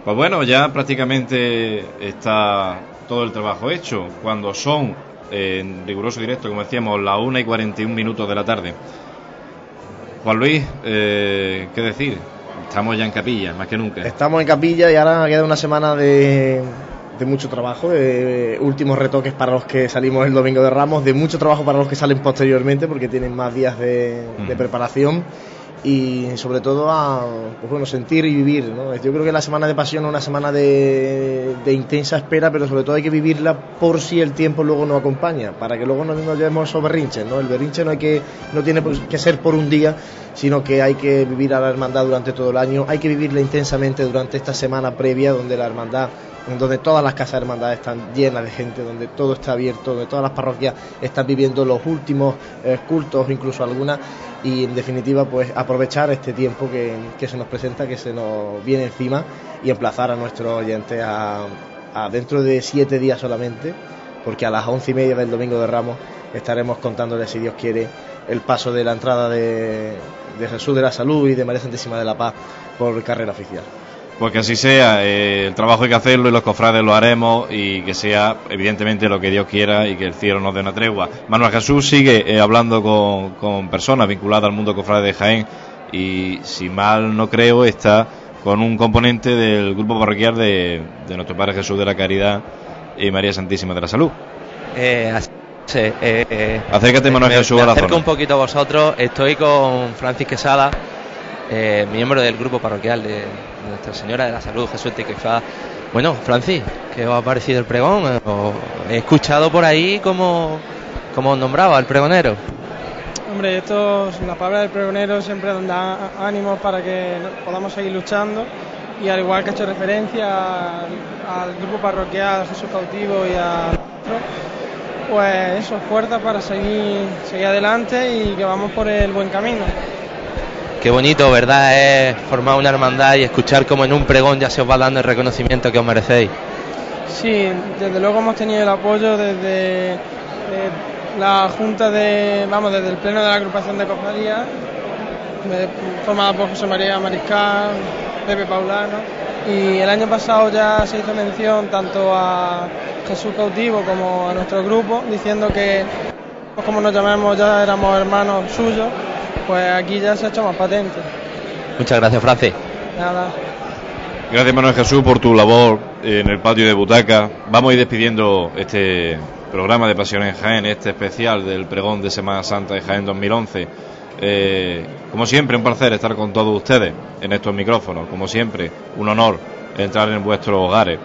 Pues bueno, ya prácticamente está todo el trabajo hecho. Cuando son, en riguroso directo, como decíamos, las 1 y 41 minutos de la tarde. Juan Luis, eh, ¿qué decir? Estamos ya en capilla, más que nunca. Estamos en capilla y ahora queda una semana de, mucho trabajo, de últimos retoques para los que salimos el domingo de Ramos, de mucho trabajo para los que salen posteriormente porque tienen más días de, de preparación y sobre todo a pues bueno, sentir y vivir. ¿no? Yo creo que la semana de pasión es una semana de, de, intensa espera, pero sobre todo hay que vivirla por si el tiempo luego no acompaña, para que luego no nos llevemos esos berrinches. ¿no? El berrinche no, hay que, no tiene que ser por un día, sino que hay que vivir a la hermandad durante todo el año, hay que vivirla intensamente durante esta semana previa donde la hermandad donde todas las casas de hermandad están llenas de gente, donde todo está abierto, donde todas las parroquias están viviendo los últimos eh, cultos, incluso algunas, y en definitiva pues aprovechar este tiempo que, se nos presenta, que se nos viene encima y emplazar a nuestros oyentes a, dentro de siete días solamente porque a las once y media del domingo de Ramos estaremos contándole, si Dios quiere, el paso de la entrada de, de Jesús de la Salud y de María Santísima de la Paz por carrera oficial. Pues que así sea, eh, el trabajo hay que hacerlo y los cofrades lo haremos y que sea evidentemente lo que Dios quiera y que el cielo nos dé una tregua. Manuel Jesús sigue eh, hablando con, con, personas vinculadas al mundo cofrade de Jaén y si mal no creo está con un componente del grupo parroquial de, de nuestro Padre Jesús de la Caridad y María Santísima de la Salud. Eh, sí, eh, Acércate Manuel me, Jesús me a la acerco zona. un poquito a vosotros, estoy con Francis Quesada, eh, miembro del grupo parroquial de Nuestra Señora de la Salud, Jesús Tiquifá. Bueno, Francis, ¿qué os ha parecido el pregón? Eh, He escuchado por ahí cómo os nombraba el pregonero. Hombre, esto, la palabra del pregonero siempre da ánimos para que podamos seguir luchando y al igual que he hecho referencia al, grupo parroquial Jesús Cautivo y a pues eso, fuerza para seguir, seguir adelante y que vamos por el buen camino. Qué bonito, ¿verdad? Es formar una hermandad y escuchar cómo en un pregón ya se os va dando el reconocimiento que os merecéis. Sí, desde luego hemos tenido el apoyo desde eh, la Junta de, vamos, desde el Pleno de la Agrupación de Cofradías, formada por José María Mariscal, Pepe Paulano, y el año pasado ya se hizo mención tanto a Jesús Cautivo como a nuestro grupo, diciendo que, pues, como nos llamamos, ya éramos hermanos suyos, pues aquí ya se ha hecho más patente. Muchas gracias, Francis. Nada. Gracias Manuel Jesús por tu labor en el patio de Butaca. Vamos a ir despidiendo este programa de Pasión en Jaén, este especial del pregón de Semana Santa de Jaén 2011. Eh, como siempre, un placer estar con todos ustedes en estos micrófonos. Como siempre, un honor entrar en vuestros hogares.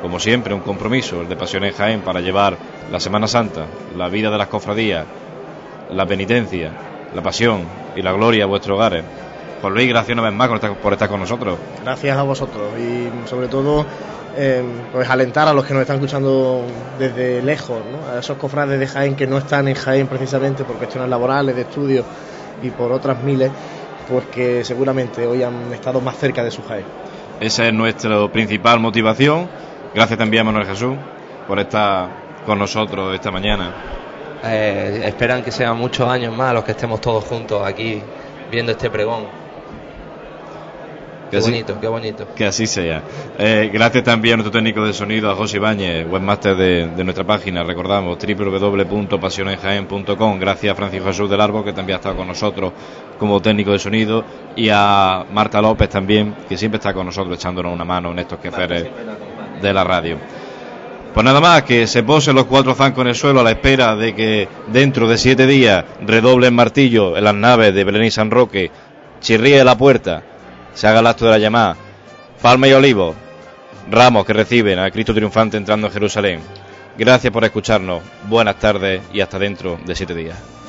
Como siempre, un compromiso, el de Pasión en Jaén, para llevar la Semana Santa, la vida de las cofradías, la penitencia, la pasión y la gloria a vuestros hogares. Juan Luis, gracias una vez más por estar- por estar con nosotros. Gracias a vosotros y sobre todo eh, pues alentar a los que nos están escuchando desde lejos, ¿no? a esos cofrades de Jaén que no están en Jaén precisamente por cuestiones laborales, de estudio y por otras miles, pues que seguramente hoy han estado más cerca de su Jaén. Esa es nuestra principal motivación. Gracias también a Manuel Jesús por estar con nosotros esta mañana. Eh, esperan que sean muchos años más los que estemos todos juntos aquí viendo este pregón. Qué así- bonito, qué bonito. Que así sea. Eh, gracias también a nuestro técnico de sonido, a José Ibáñez, webmaster de, de nuestra página, recordamos, www.pasionenjaen.com. Gracias a Francisco Jesús del Árbol, que también ha estado con nosotros como técnico de sonido, y a Marta López también, que siempre está con nosotros echándonos una mano en estos quehaceres de la radio. Pues nada más, que se posen los cuatro zancos en el suelo a la espera de que dentro de siete días redoblen martillo en las naves de Belén y San Roque, chirríe la puerta, se haga el acto de la llamada, palma y olivo, ramos que reciben a Cristo triunfante entrando en Jerusalén. Gracias por escucharnos, buenas tardes y hasta dentro de siete días.